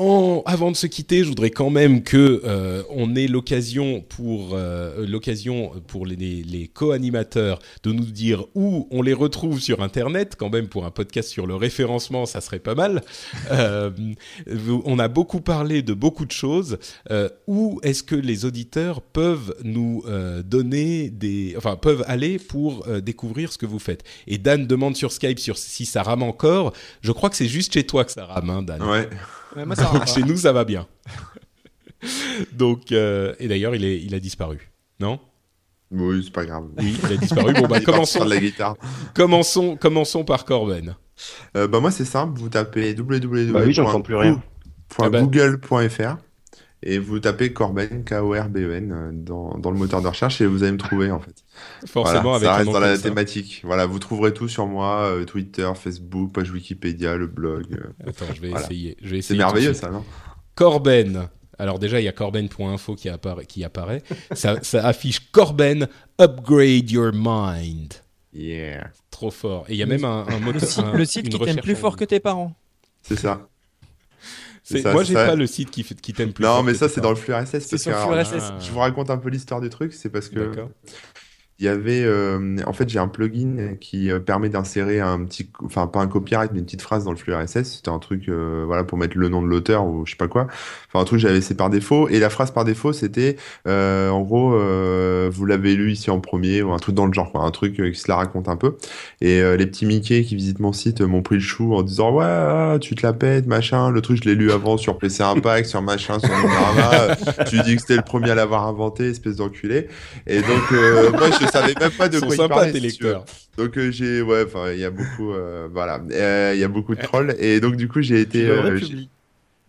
En, avant de se quitter, je voudrais quand même que euh, on ait l'occasion pour euh, l'occasion pour les, les, co-animateurs de nous dire où on les retrouve sur Internet. Quand même pour un podcast sur le référencement, ça serait pas mal. *laughs* Euh, on a beaucoup parlé de beaucoup de choses. Euh, où est-ce que les auditeurs peuvent nous euh, donner des, enfin peuvent aller pour euh, découvrir ce que vous faites? Et Dan demande sur Skype sur si ça rame encore. Je crois que c'est juste chez toi que ça rame, hein, Dan. Ouais. Ouais, moi, ça. Chez nous, ça va bien. Donc, euh, et d'ailleurs, il, est, il a disparu. Non? Oui, c'est pas grave. Oui, il a disparu. Bon, *laughs* bah, commençons, la guitare. commençons, commençons par Corben. Euh, bah moi c'est simple, vous tapez www. Bah oui, j'entends plus rien. Ah bah. .google.fr et vous tapez Corben K-O-R-B-E-N euh, dans, dans le moteur de recherche et vous allez me trouver en fait. *laughs* Forcément, Voilà, avec ça reste dans la ça. thématique. Voilà, vous trouverez tout sur moi, euh, Twitter, Facebook, page Wikipédia, le blog. euh, *laughs* Attends, je vais Voilà. essayer. C'est merveilleux ça, non? Corben. Alors déjà, il y a corben.info qui apparaît. Qui apparaît. ça, ça affiche Corben Upgrade Your Mind. Yeah, Trop fort. Et il y a même un, un mot Le site, un- le site qui t'aime plus fort que tes parents. c'est ça. C'est- c'est ça, Moi, j'ai pas le site qui, t'aime plus Non, mais ça c'est dans le flux RSS. C'est parce sur que, le flux alors, RSS. Je vous raconte un peu l'histoire du truc, c'est parce que D'accord. Il y avait, euh, en fait, j'ai un plugin qui euh, permet d'insérer un petit, enfin pas un copyright, mais une petite phrase dans le flux RSS. C'était un truc, euh, voilà, pour mettre le nom de l'auteur ou je sais pas quoi. Enfin un truc j'avais laissé par défaut. Et la phrase par défaut, c'était, euh, en gros, vous l'avez lu ici en premier ou un truc dans le genre, quoi, un truc qui se la raconte un peu. Et les petits Mickey qui visitent mon site m'ont pris le chou en disant ouais, ah, tu te la pètes, machin. Le truc, je l'ai lu avant sur PC Impact, sur machin, sur Numérama. *laughs* Tu dis que c'était le premier à l'avoir inventé, espèce d'enculé. Et donc, moi, je savais même pas de Ils sont quoi il parlait. tes lecteurs. Donc, euh, j'ai, ouais, enfin, il y a beaucoup, euh, voilà, Euh, il y a beaucoup de trolls. Et donc, du coup, j'ai été,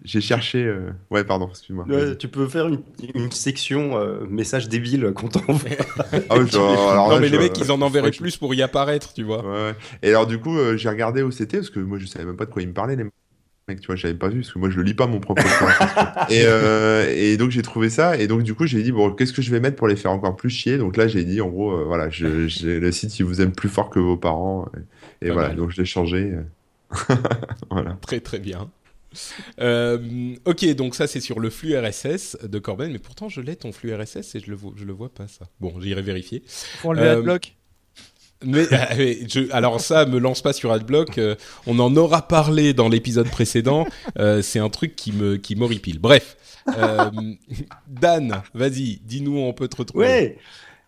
j'ai- cherché, euh, ouais, pardon, excuse-moi. Ouais, tu peux faire une, une section euh, message débile qu'on t'envoie. Ah oui, genre, *laughs* alors non, là, mais je- les mecs, ils en enverraient ouais, je- plus pour y apparaître, tu vois. Ouais, ouais. Et alors, du coup, euh, j'ai regardé où c'était parce que moi, je savais même pas de quoi ils me parlaient, les tu vois, j'avais pas vu parce que moi je le lis pas mon propre et, euh, et donc j'ai trouvé ça et donc du coup j'ai dit bon qu'est-ce que je vais mettre pour les faire encore plus chier? Donc là j'ai dit en gros euh, voilà je, *laughs* le site il vous aime plus fort que vos parents et, voilà donc je l'ai changé *laughs* voilà. Très très bien. Euh, ok, donc ça c'est sur le flux RSS de Corben, mais pourtant je l'ai ton flux RSS et je le, je le vois pas ça. Bon, j'irai vérifier. Pour le adblock mais, *laughs* je, alors ça, me lance pas sur AdBlock. Euh, on en aura parlé dans l'épisode précédent. Euh, c'est un truc qui me qui m'horripile. Bref, euh, *laughs* Dan, vas-y, dis-nous où on peut te retrouver. Ouais.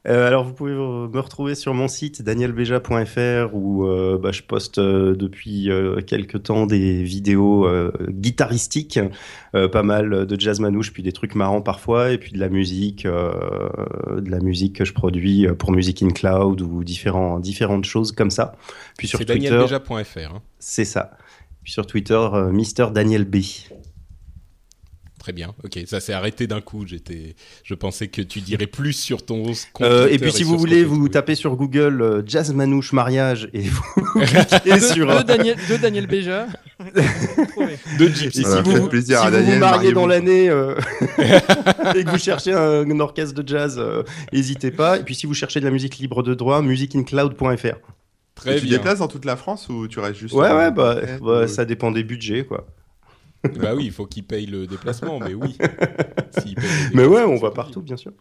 Euh, alors, vous pouvez me retrouver sur mon site danielbeja.fr où euh, bah, je poste euh, depuis quelques temps des vidéos guitaristiques, pas mal de jazz manouche, puis des trucs marrants parfois, et puis de la musique, de la musique que je produis pour Music in Cloud ou différents, différentes choses comme ça. Puis sur Twitter, danielbeja.fr. Hein. C'est ça. Puis sur Twitter, Mister Daniel B. Très bien. Ok, ça s'est arrêté d'un coup. J'étais, je pensais que tu dirais plus sur ton compte. Euh, et puis si vous voulez, vous tapez sur Google euh, Jazz Manouche mariage et vous *laughs* cliquez sur de, Daniel, de Daniel Béja. *laughs* de Gypsy. Et si vous, plaisir si vous, vous mariez dans l'année euh, *laughs* et que vous cherchez un, orchestre de jazz, n'hésitez pas. Et puis si vous cherchez de la musique libre de droit, musicincloud.fr. Très et tu déplaces dans toute la France ou tu restes juste Ouais, ouais, bah, bah ça dépend des budgets, quoi bah oui, il faut qu'il paye le déplacement, mais oui. mais ouais, on va partout, bien sûr.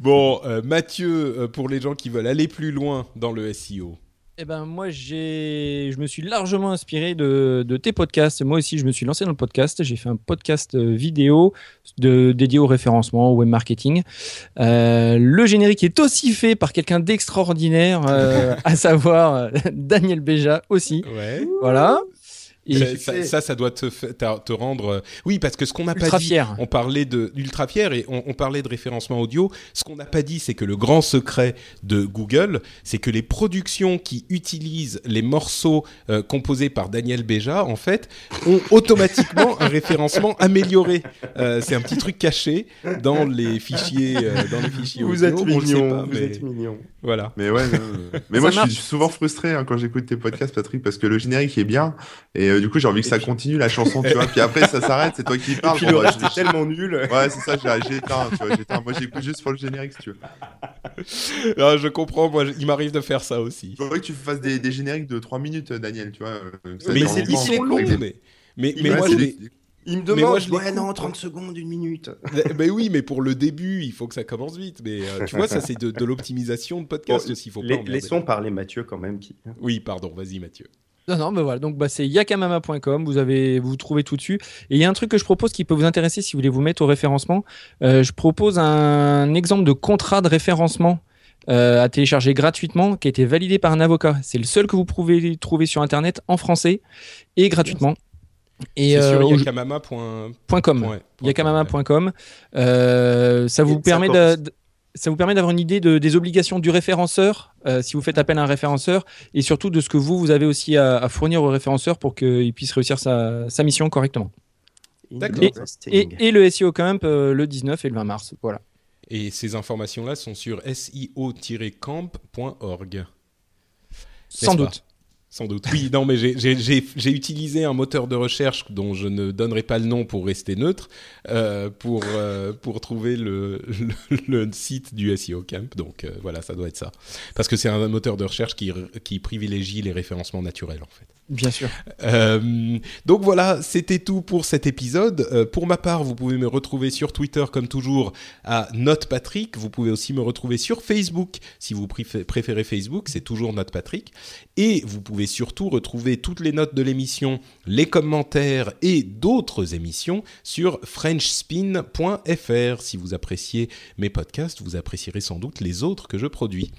Bon, euh, Mathieu, euh, pour les gens qui veulent aller plus loin dans le SEO. Eh ben moi j'ai, je me suis largement inspiré de, tes podcasts. Moi aussi je me suis lancé dans le podcast. J'ai fait un podcast euh, vidéo de, dédié au référencement, au web marketing. le générique est aussi fait par quelqu'un d'extraordinaire, *laughs* à savoir Daniel Béja aussi. Ouais. Voilà ça, ça, doit te, te rendre. Euh, oui, parce que ce qu'on n'a pas dit, on parlait de ultra fier et on, parlait de référencement audio. Ce qu'on n'a pas dit, c'est que le grand secret de Google, c'est que les productions qui utilisent les morceaux euh, composés par Daniel Béja, en fait, ont automatiquement un référencement *laughs* amélioré. Euh, c'est un petit truc caché dans les fichiers, dans les fichiers vous audio. Êtes mignon, vous êtes mignon. Voilà. Mais ouais, *laughs* mais moi je suis souvent frustré hein, quand j'écoute tes podcasts, Patrick, parce que le générique est bien et du coup, j'ai envie que ça continue la chanson, tu vois. Puis après, ça s'arrête, c'est toi qui parles. Reste est tellement nul. *laughs* Ouais, c'est ça, j'ai éteint, tu vois. Éteint. Moi, j'écoute juste pour le générique, si tu veux. *laughs* Non, je comprends, moi, il m'arrive de faire ça aussi. Il faudrait que tu fasses des, des, génériques de 3 minutes, Daniel, tu vois. Euh, mais c'est difficile, mais, mais, mais moi, il me demande, ouais, non, 30 secondes, une minute. *laughs* mais oui, mais pour le début, il faut que ça commence vite. Mais euh, tu vois, ça, c'est de, l'optimisation de podcast aussi. Faut pas laissons parler Mathieu quand même. Qui... Oui, pardon, vas-y, Mathieu. Non, non, mais voilà. Donc, bah, c'est yakamama.com. Vous avez, vous, trouvez tout dessus. Et il y a un truc que je propose qui peut vous intéresser si vous voulez vous mettre au référencement. Euh, je propose un exemple de contrat de référencement euh, à télécharger gratuitement qui a été validé par un avocat. C'est le seul que vous pouvez trouver sur Internet en français et gratuitement. Et c'est sur euh, yakamama.com. yakamama.com. Euh, ça vous permet de, ça vous permet d'avoir une idée de, des obligations du référenceur euh, si vous faites appel à un référenceur et surtout de ce que vous, vous avez aussi à, fournir au référenceur pour qu'il puisse réussir sa, mission correctement. D'accord. Et, le SEO Camp euh, le 19 et le 20 mars. Voilà. Et ces informations-là sont sur seo-camp.org. Sans doute. Sans doute. Oui, non, mais j'ai utilisé un moteur de recherche dont je ne donnerai pas le nom pour rester neutre, euh, pour, euh, pour trouver le, le, site du SEO Camp. Donc euh, voilà, ça doit être ça. Parce que c'est un moteur de recherche qui, qui privilégie les référencements naturels, en fait. Bien sûr. Donc voilà, c'était tout pour cet épisode. Pour ma part, vous pouvez me retrouver sur Twitter comme toujours à NotePatrick. Vous pouvez aussi me retrouver sur Facebook si vous préférez Facebook, c'est toujours NotePatrick. Et vous pouvez surtout retrouver toutes les notes de l'émission, les commentaires et d'autres émissions sur FrenchSpin.fr. Si vous appréciez mes podcasts, vous apprécierez sans doute les autres que je produis.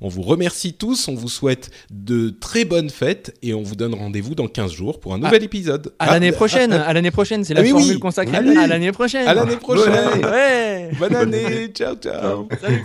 On vous remercie tous, on vous souhaite de très bonnes fêtes et on vous donne rendez-vous dans 15 jours pour un nouvel épisode. À l'année ah, prochaine, à, l'année prochaine, c'est la ah formule consacrée à l'année prochaine. À l'année prochaine. Ouais. Bonne année. ciao, ciao. Salut.